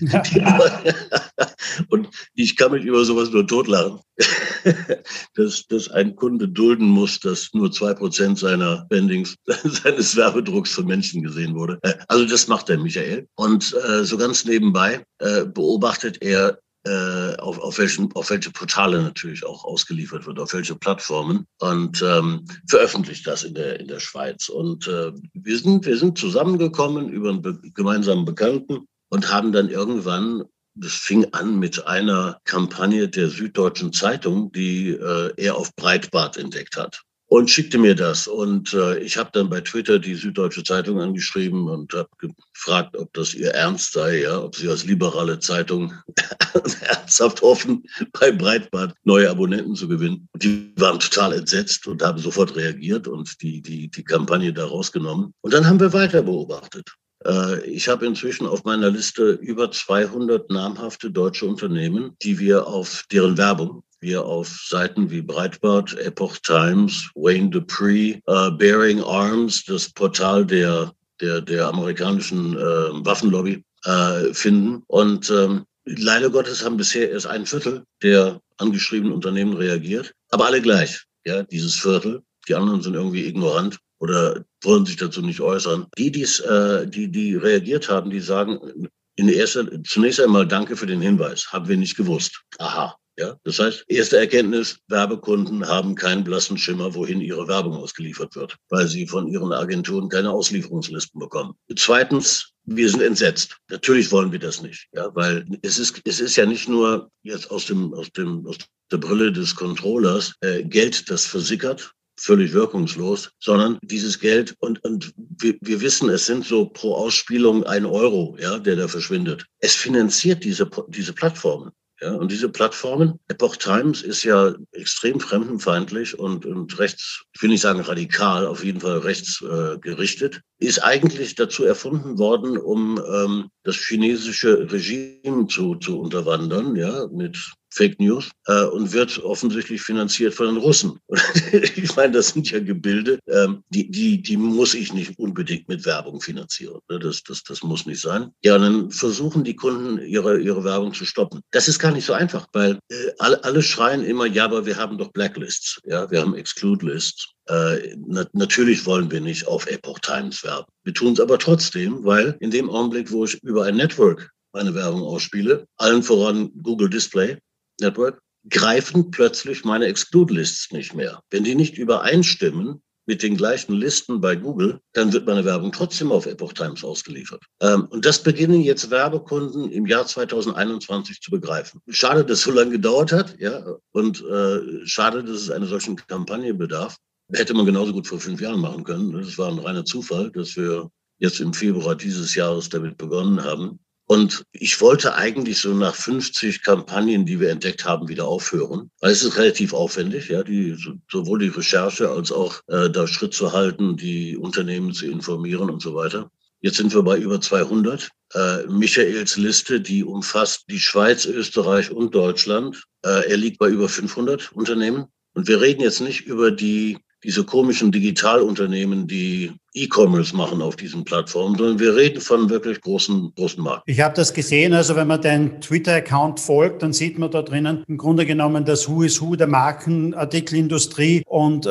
und ich kann mich über sowas nur totlachen, dass, dass ein Kunde dulden muss, dass nur zwei Prozent seiner Bendings, seines Werbedrucks von Menschen gesehen wurde. Äh, also das macht der Michael. Und äh, so ganz nebenbei äh, beobachtet er auf, auf, welchen, auf welche Portale natürlich auch ausgeliefert wird, auf welche Plattformen und ähm, veröffentlicht das in der, in der Schweiz. Und äh, wir, sind, wir sind zusammengekommen über einen be gemeinsamen Bekannten und haben dann irgendwann das fing an mit einer Kampagne der Süddeutschen Zeitung, die äh, er auf Breitbart entdeckt hat und schickte mir das. Und äh, ich habe dann bei Twitter die Süddeutsche Zeitung angeschrieben und habe gefragt, ob das ihr Ernst sei, ja, ob sie als liberale Zeitung ernsthaft hoffen, bei Breitbart neue Abonnenten zu gewinnen. Die waren total entsetzt und haben sofort reagiert und die, die, die Kampagne da rausgenommen. Und dann haben wir weiter beobachtet. Äh, ich habe inzwischen auf meiner Liste über 200 namhafte deutsche Unternehmen, die wir auf deren Werbung wir auf Seiten wie Breitbart, Epoch Times, Wayne Dupree, äh, Bearing Arms, das Portal der, der, der amerikanischen äh, Waffenlobby, äh, finden. Und ähm, leider Gottes haben bisher erst ein Viertel der angeschriebenen Unternehmen reagiert, aber alle gleich, ja, dieses Viertel. Die anderen sind irgendwie ignorant oder wollen sich dazu nicht äußern. Die, die's, äh, die, die reagiert haben, die sagen in erster, zunächst einmal Danke für den Hinweis, haben wir nicht gewusst. Aha, ja, das heißt, erste Erkenntnis, Werbekunden haben keinen blassen Schimmer, wohin ihre Werbung ausgeliefert wird, weil sie von ihren Agenturen keine Auslieferungslisten bekommen. Zweitens, wir sind entsetzt. Natürlich wollen wir das nicht, ja, weil es ist, es ist ja nicht nur jetzt aus dem, aus dem, aus der Brille des Controllers äh, Geld, das versickert, völlig wirkungslos, sondern dieses Geld und, und wir, wir wissen, es sind so pro Ausspielung ein Euro, ja, der da verschwindet. Es finanziert diese, diese Plattformen. Ja, und diese Plattformen, Epoch Times ist ja extrem fremdenfeindlich und, und rechts, ich will nicht sagen radikal, auf jeden Fall rechtsgerichtet, äh, ist eigentlich dazu erfunden worden, um ähm, das chinesische Regime zu, zu unterwandern, ja, mit Fake News äh, und wird offensichtlich finanziert von den Russen. ich meine, das sind ja Gebilde, ähm, die, die, die muss ich nicht unbedingt mit Werbung finanzieren. Ne? Das, das, das muss nicht sein. Ja, und dann versuchen die Kunden ihre, ihre Werbung zu stoppen. Das ist gar nicht so einfach, weil äh, alle, alle schreien immer, ja, aber wir haben doch Blacklists, ja, wir haben Exclude Lists. Äh, na, natürlich wollen wir nicht auf Epoch Times werben. Wir tun es aber trotzdem, weil in dem Augenblick, wo ich über ein Network meine Werbung ausspiele, allen voran Google Display, Network, greifen plötzlich meine Exclude-Lists nicht mehr. Wenn die nicht übereinstimmen mit den gleichen Listen bei Google, dann wird meine Werbung trotzdem auf Epoch Times ausgeliefert. Ähm, und das beginnen jetzt Werbekunden im Jahr 2021 zu begreifen. Schade, dass es so lange gedauert hat, ja, und äh, schade, dass es eine solchen Kampagne bedarf. Hätte man genauso gut vor fünf Jahren machen können. Das war ein reiner Zufall, dass wir jetzt im Februar dieses Jahres damit begonnen haben. Und ich wollte eigentlich so nach 50 Kampagnen, die wir entdeckt haben, wieder aufhören. Weil es ist relativ aufwendig, ja, die, sowohl die Recherche als auch äh, da Schritt zu halten, die Unternehmen zu informieren und so weiter. Jetzt sind wir bei über 200. Äh, Michaels Liste, die umfasst die Schweiz, Österreich und Deutschland. Äh, er liegt bei über 500 Unternehmen. Und wir reden jetzt nicht über die diese komischen Digitalunternehmen, die E-Commerce machen auf diesen Plattformen, sondern wir reden von wirklich großen, großen Markt. Ich habe das gesehen, also wenn man deinen Twitter-Account folgt, dann sieht man da drinnen im Grunde genommen das Who is Who der Markenartikelindustrie und äh,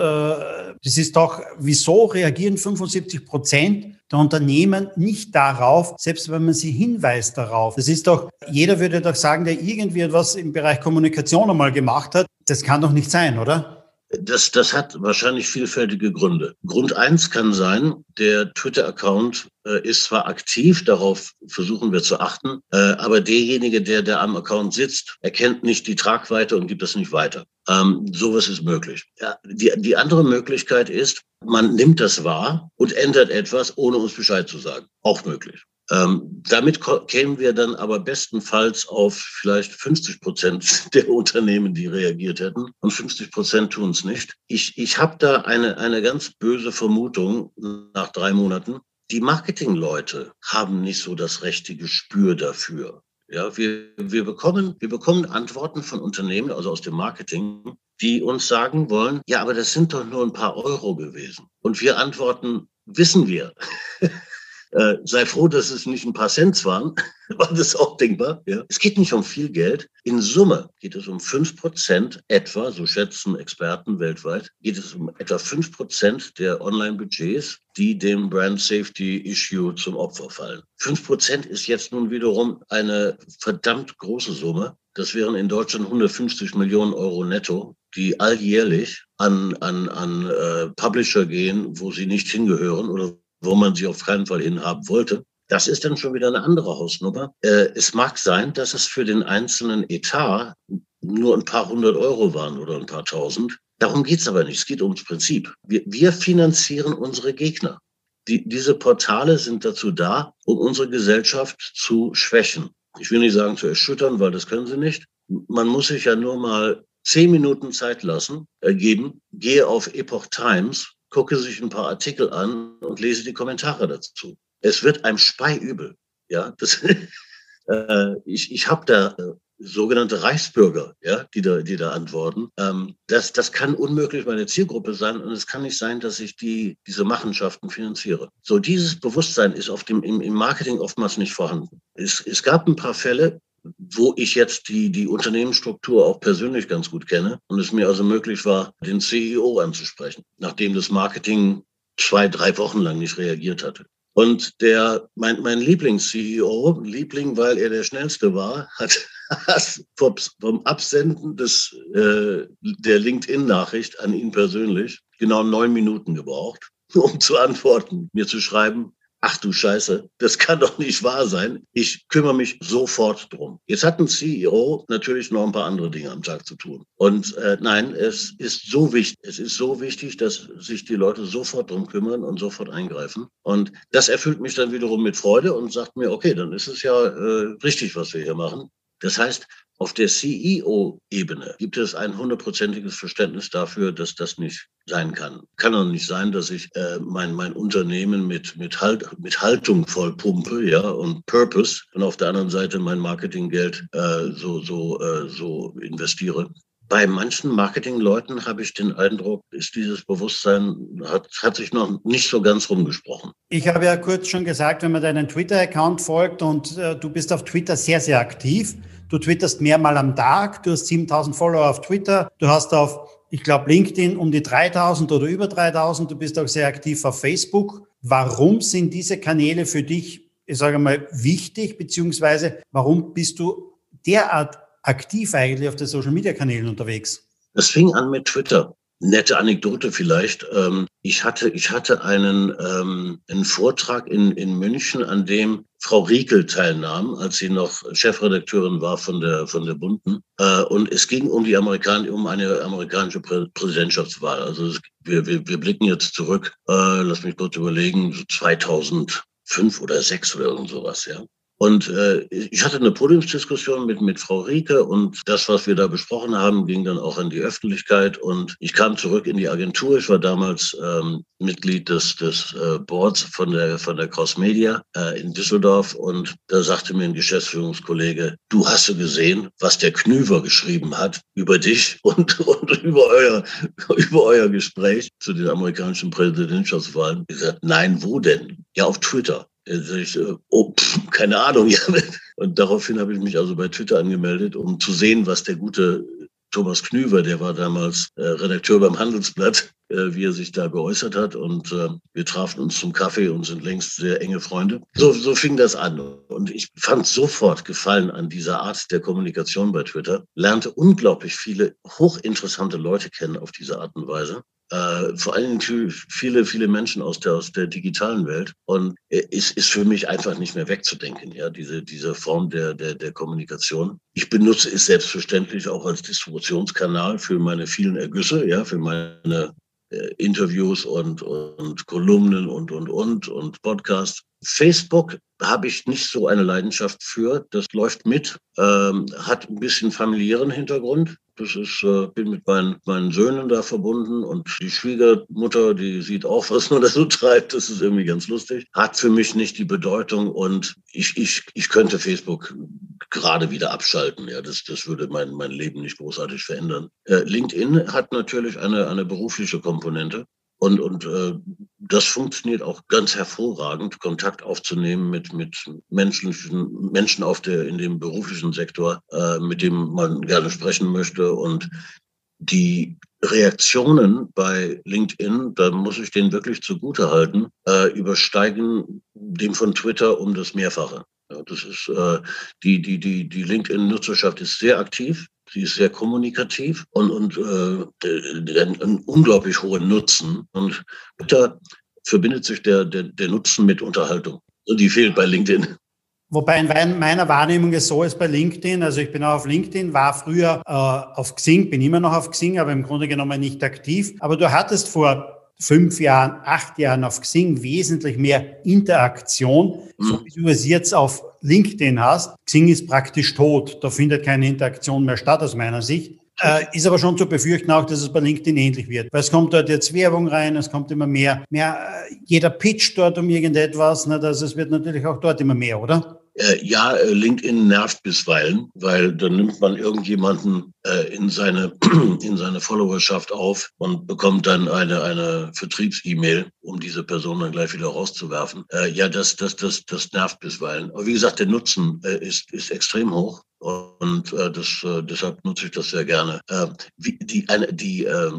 das ist doch, wieso reagieren 75 Prozent der Unternehmen nicht darauf, selbst wenn man sie hinweist darauf. Das ist doch, jeder würde doch sagen, der irgendwie etwas im Bereich Kommunikation einmal gemacht hat, das kann doch nicht sein, oder? Das, das hat wahrscheinlich vielfältige Gründe. Grund eins kann sein, der Twitter-Account äh, ist zwar aktiv, darauf versuchen wir zu achten, äh, aber derjenige, der, der am Account sitzt, erkennt nicht die Tragweite und gibt das nicht weiter. Ähm, sowas ist möglich. Ja, die, die andere Möglichkeit ist, man nimmt das wahr und ändert etwas, ohne uns Bescheid zu sagen. Auch möglich. Ähm, damit kämen wir dann aber bestenfalls auf vielleicht 50 Prozent der Unternehmen, die reagiert hätten. Und 50 Prozent tun es nicht. Ich, ich habe da eine, eine ganz böse Vermutung nach drei Monaten. Die Marketingleute haben nicht so das rechte Gespür dafür. Ja, wir, wir, bekommen, wir bekommen Antworten von Unternehmen, also aus dem Marketing, die uns sagen wollen, ja, aber das sind doch nur ein paar Euro gewesen. Und wir antworten, wissen wir. Äh, sei froh, dass es nicht ein paar Cent waren, war das auch denkbar. Ja. Es geht nicht um viel Geld. In Summe geht es um fünf Prozent etwa, so schätzen Experten weltweit, geht es um etwa fünf Prozent der Online-Budgets, die dem Brand Safety Issue zum Opfer fallen. Fünf Prozent ist jetzt nun wiederum eine verdammt große Summe. Das wären in Deutschland 150 Millionen Euro netto, die alljährlich an, an, an äh, Publisher gehen, wo sie nicht hingehören oder wo man sie auf keinen Fall hinhaben wollte. Das ist dann schon wieder eine andere Hausnummer. Äh, es mag sein, dass es für den einzelnen Etat nur ein paar hundert Euro waren oder ein paar tausend. Darum geht's aber nicht. Es geht ums Prinzip. Wir, wir finanzieren unsere Gegner. Die, diese Portale sind dazu da, um unsere Gesellschaft zu schwächen. Ich will nicht sagen zu erschüttern, weil das können sie nicht. Man muss sich ja nur mal zehn Minuten Zeit lassen, ergeben. Gehe auf Epoch Times gucke sich ein paar Artikel an und lese die Kommentare dazu. Es wird einem Spei übel. Ja, das, äh, ich, ich habe da äh, sogenannte Reichsbürger, ja, die da, die da antworten. Ähm, das, das kann unmöglich meine Zielgruppe sein und es kann nicht sein, dass ich die, diese Machenschaften finanziere. So, dieses Bewusstsein ist auf dem, im, im Marketing oftmals nicht vorhanden. Es, es gab ein paar Fälle, wo ich jetzt die, die Unternehmensstruktur auch persönlich ganz gut kenne und es mir also möglich war, den CEO anzusprechen, nachdem das Marketing zwei, drei Wochen lang nicht reagiert hatte. Und der, mein, mein Lieblings-CEO, Liebling, weil er der schnellste war, hat vom, Absenden des, äh, der LinkedIn-Nachricht an ihn persönlich genau neun Minuten gebraucht, um zu antworten, mir zu schreiben, ach du Scheiße, das kann doch nicht wahr sein. Ich kümmere mich sofort drum. Jetzt hat ein CEO natürlich noch ein paar andere Dinge am Tag zu tun. Und äh, nein, es ist so wichtig, es ist so wichtig, dass sich die Leute sofort drum kümmern und sofort eingreifen. Und das erfüllt mich dann wiederum mit Freude und sagt mir, okay, dann ist es ja äh, richtig, was wir hier machen. Das heißt, auf der CEO-Ebene gibt es ein hundertprozentiges Verständnis dafür, dass das nicht sein kann. Kann doch nicht sein, dass ich äh, mein, mein Unternehmen mit, mit, halt, mit Haltung vollpumpe ja, und Purpose und auf der anderen Seite mein Marketinggeld äh, so, so, äh, so investiere. Bei manchen Marketingleuten habe ich den Eindruck, ist dieses Bewusstsein, hat, hat sich noch nicht so ganz rumgesprochen. Ich habe ja kurz schon gesagt, wenn man deinen Twitter-Account folgt und äh, du bist auf Twitter sehr, sehr aktiv, Du twitterst mehrmal am Tag, du hast 7000 Follower auf Twitter, du hast auf, ich glaube, LinkedIn um die 3000 oder über 3000, du bist auch sehr aktiv auf Facebook. Warum sind diese Kanäle für dich, ich sage mal, wichtig, beziehungsweise warum bist du derart aktiv eigentlich auf den Social-Media-Kanälen unterwegs? Das fing an mit Twitter. Nette Anekdote vielleicht. Ähm, ich hatte, ich hatte einen, ähm, einen Vortrag in, in München, an dem Frau Riekel teilnahm, als sie noch Chefredakteurin war von der, von der Bunden. Äh, und es ging um die Amerikan um eine amerikanische Prä Präsidentschaftswahl. Also es, wir, wir, wir blicken jetzt zurück, äh, lass mich kurz überlegen, so 2005 oder 2006 oder irgend sowas, ja. Und äh, ich hatte eine Podiumsdiskussion mit, mit Frau Rieke und das, was wir da besprochen haben, ging dann auch in die Öffentlichkeit. Und ich kam zurück in die Agentur. Ich war damals ähm, Mitglied des, des äh, Boards von der, von der Cross Media äh, in Düsseldorf. Und da sagte mir ein Geschäftsführungskollege, du hast gesehen, was der Knüver geschrieben hat über dich und, und über, euer, über euer Gespräch zu den amerikanischen Präsidentschaftswahlen. Ich gesagt, nein, wo denn? Ja, auf Twitter. Ich, oh, pff, keine Ahnung. Und daraufhin habe ich mich also bei Twitter angemeldet, um zu sehen, was der gute Thomas Knüver, der war damals äh, Redakteur beim Handelsblatt, äh, wie er sich da geäußert hat. Und äh, wir trafen uns zum Kaffee und sind längst sehr enge Freunde. So, so fing das an. Und ich fand sofort Gefallen an dieser Art der Kommunikation bei Twitter, lernte unglaublich viele hochinteressante Leute kennen auf diese Art und Weise äh, vor allem viele, viele Menschen aus der, aus der digitalen Welt. Und es ist für mich einfach nicht mehr wegzudenken, ja, diese, diese Form der, der, der Kommunikation. Ich benutze es selbstverständlich auch als Distributionskanal für meine vielen Ergüsse, ja, für meine äh, Interviews und, und Kolumnen und, und, und, und Podcasts. Facebook habe ich nicht so eine Leidenschaft für. Das läuft mit, ähm, hat ein bisschen familiären Hintergrund. Das ist, äh, bin mit meinen, meinen Söhnen da verbunden und die Schwiegermutter, die sieht auch, was man da so treibt. Das ist irgendwie ganz lustig. Hat für mich nicht die Bedeutung und ich, ich, ich könnte Facebook gerade wieder abschalten. Ja, das, das würde mein, mein Leben nicht großartig verändern. Äh, LinkedIn hat natürlich eine, eine berufliche Komponente. Und, und äh, das funktioniert auch ganz hervorragend, Kontakt aufzunehmen mit, mit Menschen, Menschen auf der, in dem beruflichen Sektor, äh, mit dem man gerne sprechen möchte. Und die Reaktionen bei LinkedIn, da muss ich denen wirklich zugute halten, äh, übersteigen dem von Twitter um das Mehrfache. Ja, das ist äh, die, die, die, die LinkedIn-Nutzerschaft ist sehr aktiv. Sie ist sehr kommunikativ und, und äh, einen unglaublich hohen Nutzen. Und da verbindet sich der, der, der Nutzen mit Unterhaltung. Die fehlt bei LinkedIn. Wobei in meiner Wahrnehmung es so ist bei LinkedIn, also ich bin auch auf LinkedIn, war früher äh, auf Xing, bin immer noch auf Xing, aber im Grunde genommen nicht aktiv. Aber du hattest vor fünf Jahren, acht Jahren auf Xing wesentlich mehr Interaktion, mhm. so wie du es jetzt auf LinkedIn hast. Xing ist praktisch tot. Da findet keine Interaktion mehr statt aus meiner Sicht. Äh, ist aber schon zu befürchten auch, dass es bei LinkedIn ähnlich wird. Weil es kommt dort jetzt Werbung rein, es kommt immer mehr, mehr äh, jeder pitcht dort um irgendetwas. Ne, also es wird natürlich auch dort immer mehr, oder? Äh, ja, äh, LinkedIn nervt bisweilen, weil dann nimmt man irgendjemanden äh, in seine, in seine Followerschaft auf und bekommt dann eine, eine Vertriebs-E-Mail, um diese Person dann gleich wieder rauszuwerfen. Äh, ja, das, das, das, das nervt bisweilen. Aber wie gesagt, der Nutzen äh, ist, ist extrem hoch. Und äh, das, äh, deshalb nutze ich das sehr gerne. Äh, wie, die, eine, die, äh,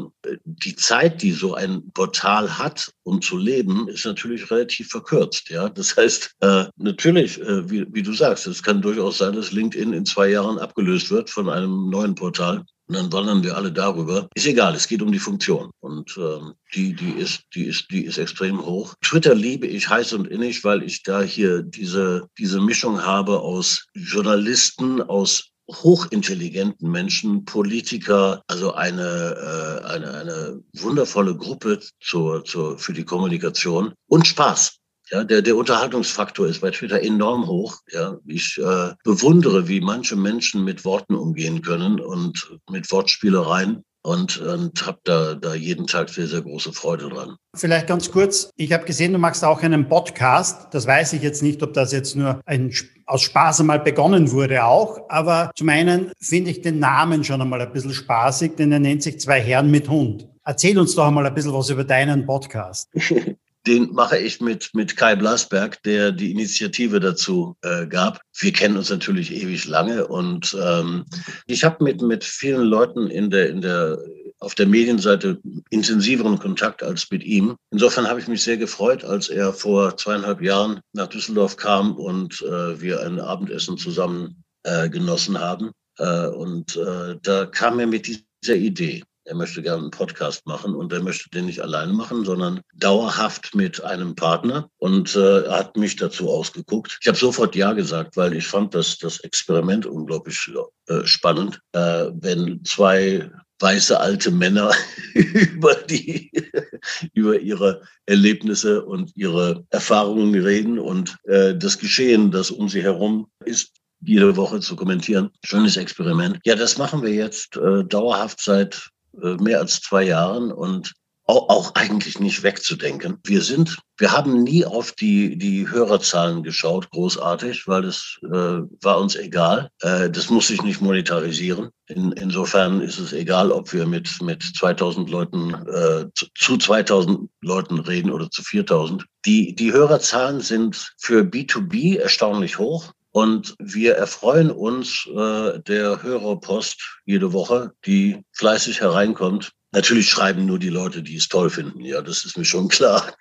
die Zeit, die so ein Portal hat, um zu leben, ist natürlich relativ verkürzt. Ja, das heißt äh, natürlich, äh, wie, wie du sagst, es kann durchaus sein, dass LinkedIn in zwei Jahren abgelöst wird von einem neuen Portal. Und dann wandern wir alle darüber. Ist egal, es geht um die Funktion. Und ähm, die, die, ist, die, ist, die ist extrem hoch. Twitter liebe ich heiß und innig, weil ich da hier diese, diese Mischung habe aus Journalisten, aus hochintelligenten Menschen, Politiker, also eine, äh, eine, eine wundervolle Gruppe zur, zur, für die Kommunikation und Spaß. Ja, der, der Unterhaltungsfaktor ist bei Twitter enorm hoch. Ja, ich äh, bewundere, wie manche Menschen mit Worten umgehen können und mit Wortspielereien und, und habe da, da jeden Tag sehr, sehr große Freude dran. Vielleicht ganz kurz, ich habe gesehen, du machst auch einen Podcast. Das weiß ich jetzt nicht, ob das jetzt nur ein, aus Spaß einmal begonnen wurde auch. Aber zum einen finde ich den Namen schon einmal ein bisschen spaßig, denn er nennt sich Zwei Herren mit Hund. Erzähl uns doch einmal ein bisschen was über deinen Podcast. den mache ich mit, mit Kai Blasberg, der die Initiative dazu äh, gab. Wir kennen uns natürlich ewig lange und ähm, ich habe mit, mit vielen Leuten in der, in der, auf der Medienseite intensiveren Kontakt als mit ihm. Insofern habe ich mich sehr gefreut, als er vor zweieinhalb Jahren nach Düsseldorf kam und äh, wir ein Abendessen zusammen äh, genossen haben. Äh, und äh, da kam er mit dieser Idee er möchte gerne einen Podcast machen und er möchte den nicht alleine machen, sondern dauerhaft mit einem Partner und äh, hat mich dazu ausgeguckt. Ich habe sofort Ja gesagt, weil ich fand das, das Experiment unglaublich äh, spannend, äh, wenn zwei weiße alte Männer über die, über ihre Erlebnisse und ihre Erfahrungen reden und äh, das Geschehen, das um sie herum ist, jede Woche zu kommentieren. Schönes Experiment. Ja, das machen wir jetzt äh, dauerhaft seit mehr als zwei Jahren und auch, auch eigentlich nicht wegzudenken. Wir sind, wir haben nie auf die, die Hörerzahlen geschaut, großartig, weil das äh, war uns egal. Äh, das muss sich nicht monetarisieren. In, insofern ist es egal, ob wir mit, mit 2000 Leuten, äh, zu, zu 2000 Leuten reden oder zu 4000. Die, die Hörerzahlen sind für B2B erstaunlich hoch. Und wir erfreuen uns äh, der Hörerpost jede Woche, die fleißig hereinkommt. Natürlich schreiben nur die Leute, die es toll finden. Ja, das ist mir schon klar.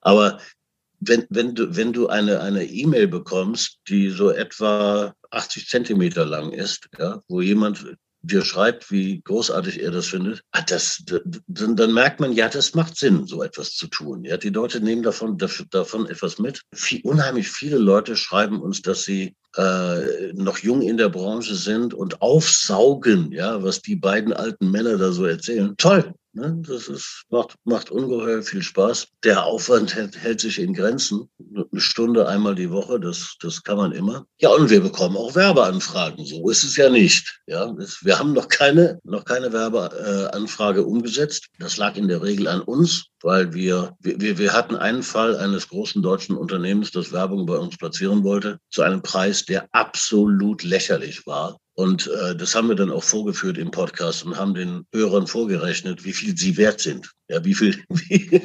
Aber wenn, wenn du, wenn du eine, eine E-Mail bekommst, die so etwa 80 Zentimeter lang ist, ja, wo jemand dir schreibt, wie großartig er das findet, ah, das, dann, dann merkt man, ja, das macht Sinn, so etwas zu tun. Ja, die Leute nehmen davon, davon etwas mit. Viel, unheimlich viele Leute schreiben uns, dass sie äh, noch jung in der Branche sind und aufsaugen, ja, was die beiden alten Männer da so erzählen. Toll? Das ist, macht, macht ungeheuer viel Spaß. Der Aufwand hält, hält sich in Grenzen. Eine Stunde einmal die Woche, das, das kann man immer. Ja, und wir bekommen auch Werbeanfragen. So ist es ja nicht. Ja, wir haben noch keine, noch keine Werbeanfrage umgesetzt. Das lag in der Regel an uns, weil wir, wir, wir hatten einen Fall eines großen deutschen Unternehmens, das Werbung bei uns platzieren wollte, zu einem Preis, der absolut lächerlich war. Und äh, das haben wir dann auch vorgeführt im Podcast und haben den Hörern vorgerechnet, wie viel sie wert sind. Ja, wie viel, wie,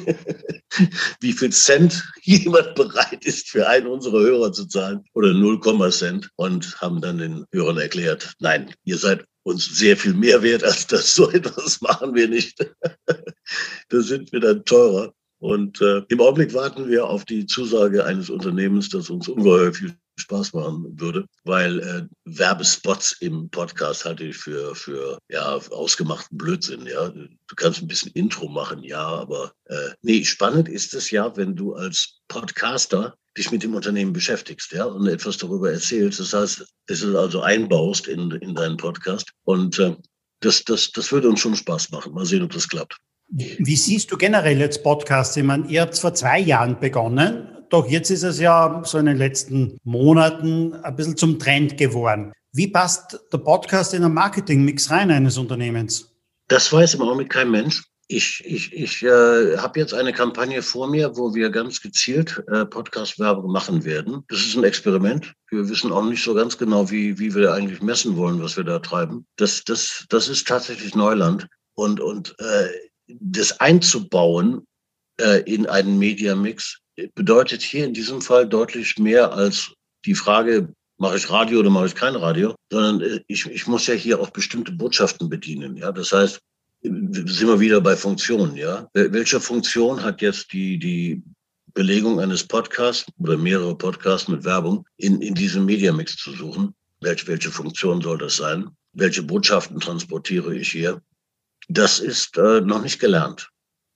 wie viel Cent jemand bereit ist, für einen unserer Hörer zu zahlen oder 0, Cent und haben dann den Hörern erklärt, nein, ihr seid uns sehr viel mehr wert als das. So etwas machen wir nicht. da sind wir dann teurer. Und äh, im Augenblick warten wir auf die Zusage eines Unternehmens, das uns ungeheuer viel Spaß machen würde, weil äh, Werbespots im Podcast halte ich für, für ja, ausgemachten Blödsinn. Ja. Du kannst ein bisschen Intro machen, ja, aber äh, nee, spannend ist es ja, wenn du als Podcaster dich mit dem Unternehmen beschäftigst, ja, und etwas darüber erzählst. Das heißt, es ist also einbaust in, in deinen Podcast. Und äh, das, das, das würde uns schon Spaß machen. Mal sehen, ob das klappt. Wie siehst du generell jetzt Podcasts? Ich meine, ihr habt vor zwei Jahren begonnen. Doch jetzt ist es ja so in den letzten Monaten ein bisschen zum Trend geworden. Wie passt der Podcast in den Marketingmix rein eines Unternehmens? Das weiß im Augenblick kein Mensch. Ich, ich, ich äh, habe jetzt eine Kampagne vor mir, wo wir ganz gezielt äh, Podcast-Werbung machen werden. Das ist ein Experiment. Wir wissen auch nicht so ganz genau, wie, wie wir eigentlich messen wollen, was wir da treiben. Das, das, das ist tatsächlich Neuland. Und, und äh, das einzubauen äh, in einen Mediamix bedeutet hier in diesem Fall deutlich mehr als die Frage, mache ich Radio oder mache ich kein Radio, sondern äh, ich, ich muss ja hier auch bestimmte Botschaften bedienen. Ja, das heißt, sind wir wieder bei Funktionen. Ja, welche Funktion hat jetzt die die Belegung eines Podcasts oder mehrere Podcasts mit Werbung in in diesem Mediamix zu suchen? Welche welche Funktion soll das sein? Welche Botschaften transportiere ich hier? Das ist äh, noch nicht gelernt.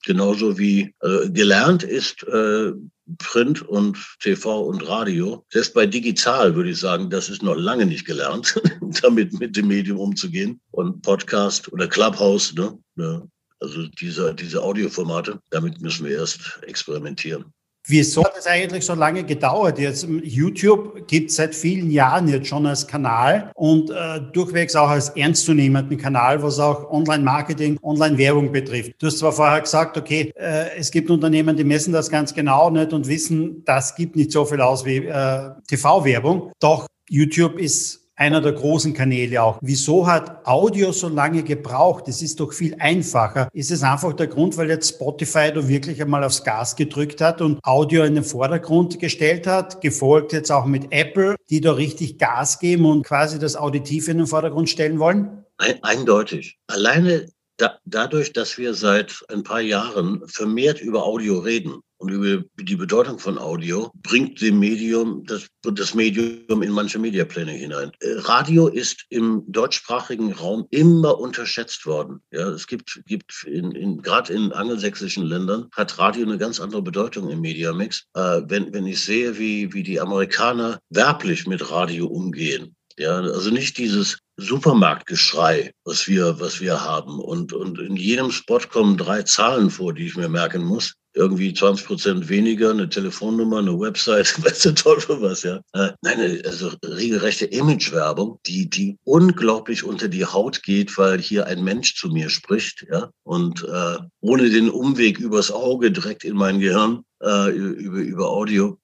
Genauso wie äh, gelernt ist äh, Print und TV und Radio. Selbst bei digital würde ich sagen, das ist noch lange nicht gelernt, damit mit dem Medium umzugehen. Und Podcast oder Clubhouse, ne? Ja, also diese, diese Audioformate, damit müssen wir erst experimentieren. Wieso hat es eigentlich so lange gedauert? Jetzt YouTube gibt es seit vielen Jahren jetzt schon als Kanal und äh, durchwegs auch als ernstzunehmenden Kanal, was auch Online-Marketing, Online-Werbung betrifft. Du hast zwar vorher gesagt, okay, äh, es gibt Unternehmen, die messen das ganz genau nicht und wissen, das gibt nicht so viel aus wie äh, TV-Werbung. Doch YouTube ist einer der großen Kanäle auch. Wieso hat Audio so lange gebraucht? Es ist doch viel einfacher. Ist es einfach der Grund, weil jetzt Spotify da wirklich einmal aufs Gas gedrückt hat und Audio in den Vordergrund gestellt hat, gefolgt jetzt auch mit Apple, die da richtig Gas geben und quasi das Auditiv in den Vordergrund stellen wollen? Eindeutig. Alleine da, dadurch, dass wir seit ein paar Jahren vermehrt über Audio reden und über die Bedeutung von Audio, bringt dem Medium das, das Medium in manche Mediapläne hinein. Äh, Radio ist im deutschsprachigen Raum immer unterschätzt worden. Ja, es gibt, gibt in, in, gerade in angelsächsischen Ländern hat Radio eine ganz andere Bedeutung im Mediamix. Äh, wenn, wenn ich sehe, wie, wie die Amerikaner werblich mit Radio umgehen, ja, also nicht dieses Supermarktgeschrei, was wir, was wir haben. Und, und in jedem Spot kommen drei Zahlen vor, die ich mir merken muss. Irgendwie 20 Prozent weniger, eine Telefonnummer, eine Website, weißt du, toll für was, ja. Äh, nein, also regelrechte Imagewerbung, die, die unglaublich unter die Haut geht, weil hier ein Mensch zu mir spricht, ja. Und äh, ohne den Umweg übers Auge direkt in mein Gehirn, äh, über, über Audio,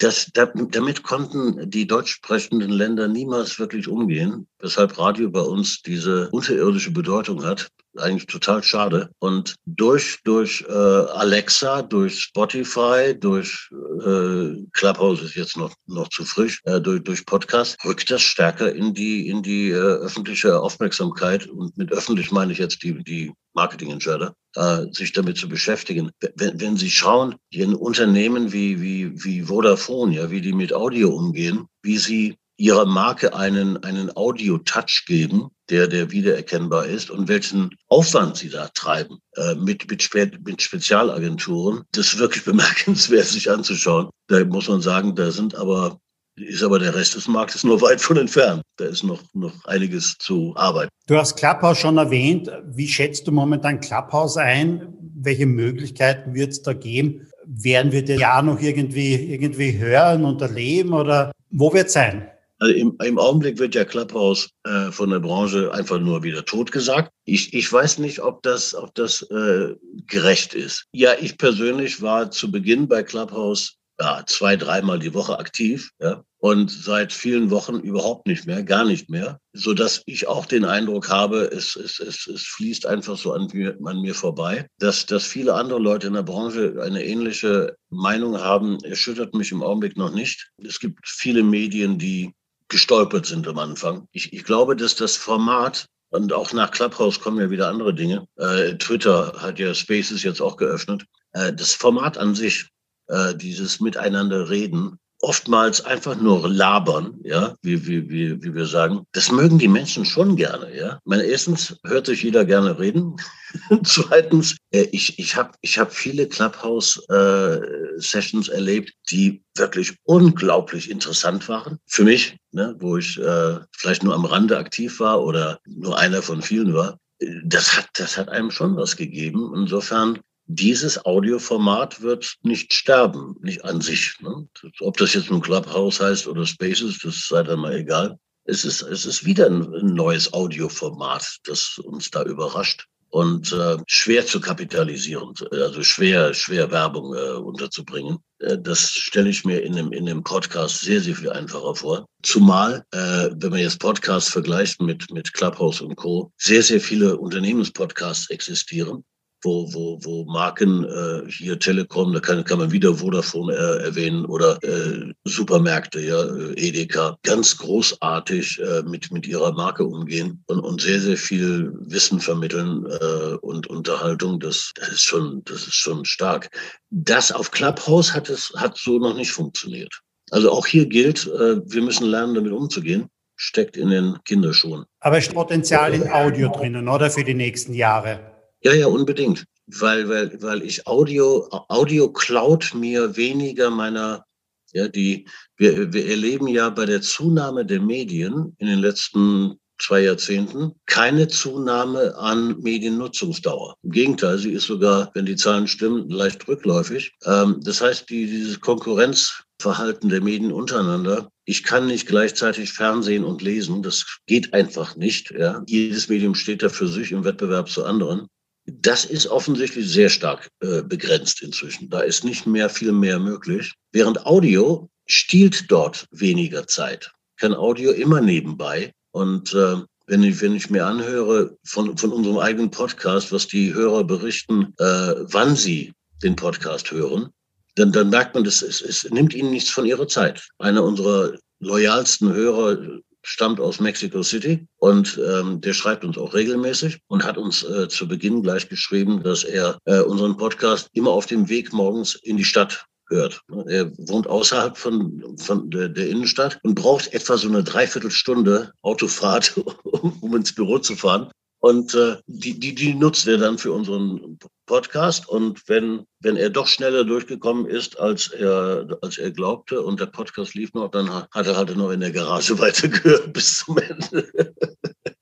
das, damit konnten die deutsch sprechenden Länder niemals wirklich umgehen, weshalb Radio bei uns diese unterirdische Bedeutung hat eigentlich total schade. Und durch, durch äh, Alexa, durch Spotify, durch äh, Clubhouse ist jetzt noch, noch zu frisch, äh, durch, durch Podcast, rückt das stärker in die, in die äh, öffentliche Aufmerksamkeit. Und mit öffentlich meine ich jetzt die, die Marketingentscheider, äh, sich damit zu beschäftigen. Wenn, wenn Sie schauen, die Unternehmen wie, wie, wie Vodafone, ja, wie die mit Audio umgehen, wie sie ihrer Marke einen, einen Audio-Touch geben, der, der wiedererkennbar ist und welchen Aufwand sie da treiben äh, mit, mit, Spe mit Spezialagenturen. Das ist wirklich bemerkenswert, sich anzuschauen. Da muss man sagen, da sind aber ist aber der Rest des Marktes nur weit von entfernt. Da ist noch, noch einiges zu arbeiten. Du hast Clubhouse schon erwähnt. Wie schätzt du momentan Clubhouse ein? Welche Möglichkeiten wird es da geben? Werden wir das Jahr noch irgendwie, irgendwie hören und erleben oder wo wird es sein? Also im, im Augenblick wird ja Clubhouse äh, von der Branche einfach nur wieder totgesagt. Ich, ich weiß nicht, ob das, ob das äh, gerecht ist. Ja, ich persönlich war zu Beginn bei Clubhouse ja, zwei, dreimal die Woche aktiv, ja, und seit vielen Wochen überhaupt nicht mehr, gar nicht mehr, so dass ich auch den Eindruck habe, es, es, es, es fließt einfach so an mir, an mir vorbei, dass, dass viele andere Leute in der Branche eine ähnliche Meinung haben, erschüttert mich im Augenblick noch nicht. Es gibt viele Medien, die gestolpert sind am Anfang. Ich, ich glaube, dass das Format und auch nach Clubhouse kommen ja wieder andere Dinge. Äh, Twitter hat ja Spaces jetzt auch geöffnet. Äh, das Format an sich, äh, dieses Miteinander reden, oftmals einfach nur labern, ja, wie, wie, wie, wie wir sagen. Das mögen die Menschen schon gerne, ja. Meine, erstens hört sich jeder gerne reden. Zweitens, äh, ich, ich habe ich hab viele Clubhouse-Sessions äh, erlebt, die wirklich unglaublich interessant waren. Für mich, ne, wo ich äh, vielleicht nur am Rande aktiv war oder nur einer von vielen war. Das hat, das hat einem schon was gegeben. Insofern dieses Audioformat wird nicht sterben, nicht an sich. Ne? Ob das jetzt ein Clubhouse heißt oder Spaces, das sei dann mal egal. Es ist, es ist wieder ein neues Audioformat, das uns da überrascht und äh, schwer zu kapitalisieren, also schwer, schwer Werbung äh, unterzubringen. Äh, das stelle ich mir in dem, in dem Podcast sehr, sehr viel einfacher vor. Zumal, äh, wenn man jetzt Podcasts vergleicht mit, mit Clubhouse und Co., sehr, sehr viele Unternehmenspodcasts existieren wo, wo, wo Marken, äh, hier Telekom, da kann, kann man wieder Vodafone äh, erwähnen oder äh, Supermärkte, ja, äh, Edeka, ganz großartig äh, mit, mit ihrer Marke umgehen und, und sehr, sehr viel Wissen vermitteln äh, und Unterhaltung. Das, das ist schon, das ist schon stark. Das auf Clubhouse hat es, hat so noch nicht funktioniert. Also auch hier gilt, äh, wir müssen lernen, damit umzugehen steckt in den Kinderschuhen. Aber ist Potenzial in Audio drinnen, oder für die nächsten Jahre? Ja, ja, unbedingt. Weil, weil, weil ich Audio, Audio klaut mir weniger meiner, ja, die, wir, wir erleben ja bei der Zunahme der Medien in den letzten zwei Jahrzehnten keine Zunahme an Mediennutzungsdauer. Im Gegenteil, sie ist sogar, wenn die Zahlen stimmen, leicht rückläufig. Ähm, das heißt, die, dieses Konkurrenzverhalten der Medien untereinander, ich kann nicht gleichzeitig Fernsehen und lesen, das geht einfach nicht. Ja. Jedes Medium steht da für sich im Wettbewerb zu anderen. Das ist offensichtlich sehr stark äh, begrenzt inzwischen. Da ist nicht mehr viel mehr möglich. Während Audio stiehlt dort weniger Zeit. Kann Audio immer nebenbei. Und äh, wenn ich, wenn ich mir anhöre von, von unserem eigenen Podcast, was die Hörer berichten, äh, wann sie den Podcast hören, dann, dann merkt man, das, es, es nimmt ihnen nichts von ihrer Zeit. Einer unserer loyalsten Hörer stammt aus Mexico City und ähm, der schreibt uns auch regelmäßig und hat uns äh, zu Beginn gleich geschrieben, dass er äh, unseren Podcast immer auf dem Weg morgens in die Stadt hört. Er wohnt außerhalb von, von der, der Innenstadt und braucht etwa so eine Dreiviertelstunde Autofahrt, um, um ins Büro zu fahren. Und äh, die, die, die nutzt er dann für unseren Podcast. Und wenn, wenn er doch schneller durchgekommen ist, als er, als er glaubte und der Podcast lief noch, dann hat er halt noch in der Garage weitergehört bis zum Ende.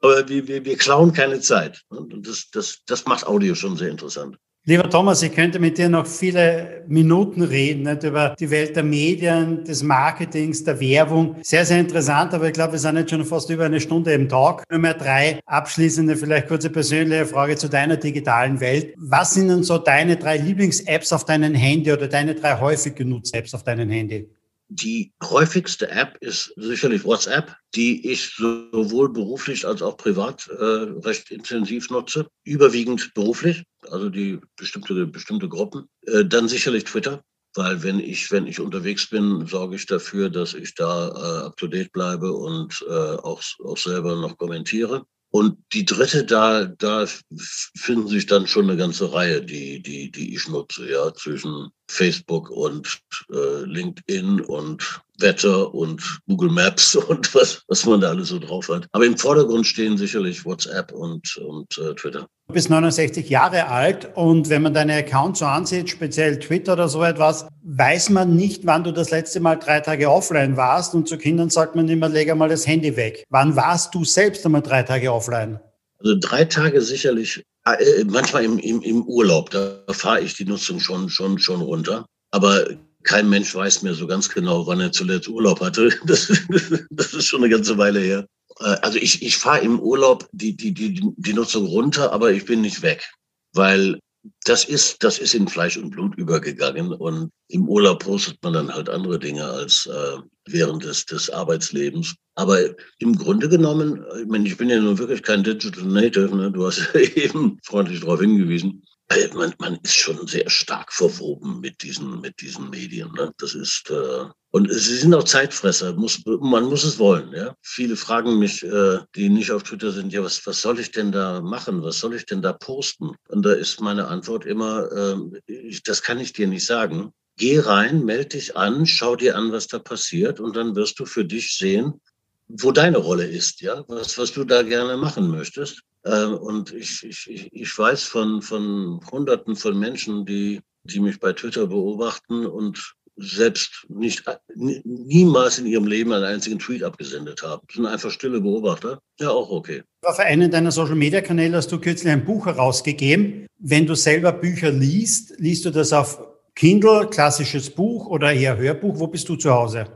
Aber wir, wir, wir klauen keine Zeit. Und das, das, das macht Audio schon sehr interessant. Lieber Thomas, ich könnte mit dir noch viele Minuten reden nicht, über die Welt der Medien, des Marketings, der Werbung. Sehr, sehr interessant, aber ich glaube, wir sind jetzt schon fast über eine Stunde im Talk. Nummer drei, abschließende, vielleicht kurze persönliche Frage zu deiner digitalen Welt. Was sind denn so deine drei Lieblings-Apps auf deinem Handy oder deine drei häufig genutzten Apps auf deinem Handy? Die häufigste App ist sicherlich WhatsApp, die ich sowohl beruflich als auch privat äh, recht intensiv nutze. Überwiegend beruflich, also die bestimmte, bestimmte Gruppen. Äh, dann sicherlich Twitter, weil wenn ich, wenn ich unterwegs bin, sorge ich dafür, dass ich da äh, up to date bleibe und äh, auch, auch selber noch kommentiere. Und die dritte, da, da finden sich dann schon eine ganze Reihe, die, die, die ich nutze, ja, zwischen Facebook und äh, LinkedIn und Wetter und Google Maps und was, was man da alles so drauf hat. Aber im Vordergrund stehen sicherlich WhatsApp und, und äh, Twitter. Du bist 69 Jahre alt und wenn man deine Accounts so ansieht, speziell Twitter oder so etwas, weiß man nicht, wann du das letzte Mal drei Tage offline warst und zu Kindern sagt man immer, leg einmal das Handy weg. Wann warst du selbst einmal drei Tage offline? Also drei Tage sicherlich, äh, manchmal im, im, im Urlaub, da fahre ich die Nutzung schon, schon, schon runter. Aber kein Mensch weiß mehr so ganz genau, wann er zuletzt Urlaub hatte. Das, das ist schon eine ganze Weile her. Äh, also ich, ich fahre im Urlaub die, die, die, die Nutzung runter, aber ich bin nicht weg. Weil das ist, das ist in Fleisch und Blut übergegangen. Und im Urlaub postet man dann halt andere Dinge als äh, während des, des Arbeitslebens. Aber im Grunde genommen, ich, meine, ich bin ja nun wirklich kein Digital Native, ne? du hast eben freundlich darauf hingewiesen. Äh, man, man ist schon sehr stark verwoben mit diesen, mit diesen Medien. Ne? Das ist, äh, und sie sind auch Zeitfresser. Muss, man muss es wollen. Ja? Viele fragen mich, äh, die nicht auf Twitter sind, ja, was, was soll ich denn da machen? Was soll ich denn da posten? Und da ist meine Antwort immer, äh, ich, das kann ich dir nicht sagen. Geh rein, melde dich an, schau dir an, was da passiert und dann wirst du für dich sehen, wo deine Rolle ist, ja, was, was du da gerne machen möchtest. Ähm, und ich, ich, ich weiß von, von Hunderten von Menschen, die, die mich bei Twitter beobachten und selbst nicht niemals in ihrem Leben einen einzigen Tweet abgesendet haben. Das sind einfach stille Beobachter. Ja, auch okay. Auf einen deiner Social Media Kanäle hast du kürzlich ein Buch herausgegeben. Wenn du selber Bücher liest, liest du das auf Kindle, klassisches Buch oder eher Hörbuch? Wo bist du zu Hause?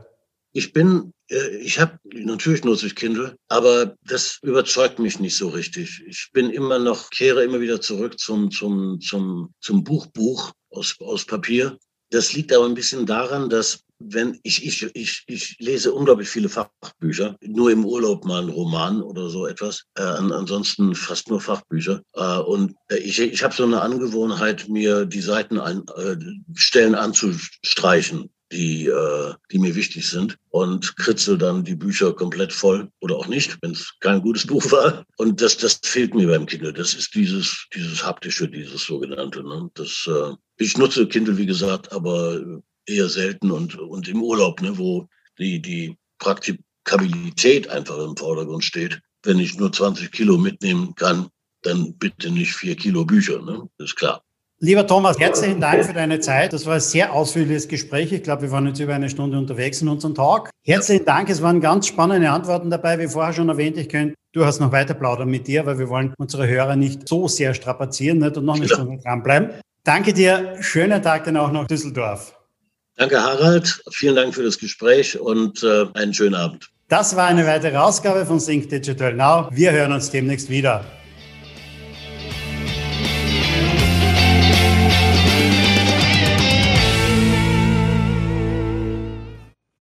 Ich bin, äh, ich habe, natürlich nutze ich Kindle, aber das überzeugt mich nicht so richtig. Ich bin immer noch, kehre immer wieder zurück zum, zum, zum, zum Buchbuch aus, aus Papier. Das liegt aber ein bisschen daran, dass wenn ich, ich, ich, ich lese unglaublich viele Fachbücher, nur im Urlaub mal einen Roman oder so etwas, äh, ansonsten fast nur Fachbücher. Äh, und äh, ich, ich habe so eine Angewohnheit, mir die Seiten an, äh, anzustreichen die, äh, die mir wichtig sind und kritzel dann die Bücher komplett voll oder auch nicht, wenn es kein gutes Buch war. Und das, das fehlt mir beim Kindle. Das ist dieses, dieses haptische, dieses sogenannte. Ne? Das, äh, ich nutze Kindle, wie gesagt, aber eher selten und, und im Urlaub, ne, wo die, die Praktikabilität einfach im Vordergrund steht. Wenn ich nur 20 Kilo mitnehmen kann, dann bitte nicht vier Kilo Bücher, ne? Das ist klar. Lieber Thomas, herzlichen Dank für deine Zeit. Das war ein sehr ausführliches Gespräch. Ich glaube, wir waren jetzt über eine Stunde unterwegs in unserem Talk. Herzlichen Dank. Es waren ganz spannende Antworten dabei. Wie vorher schon erwähnt, ich könnte du hast noch weiter plaudern mit dir, weil wir wollen unsere Hörer nicht so sehr strapazieren nicht? und noch eine Stunde dranbleiben. Danke dir. Schönen Tag dann auch noch Düsseldorf. Danke, Harald. Vielen Dank für das Gespräch und äh, einen schönen Abend. Das war eine weitere Ausgabe von Sync Digital Now. Wir hören uns demnächst wieder.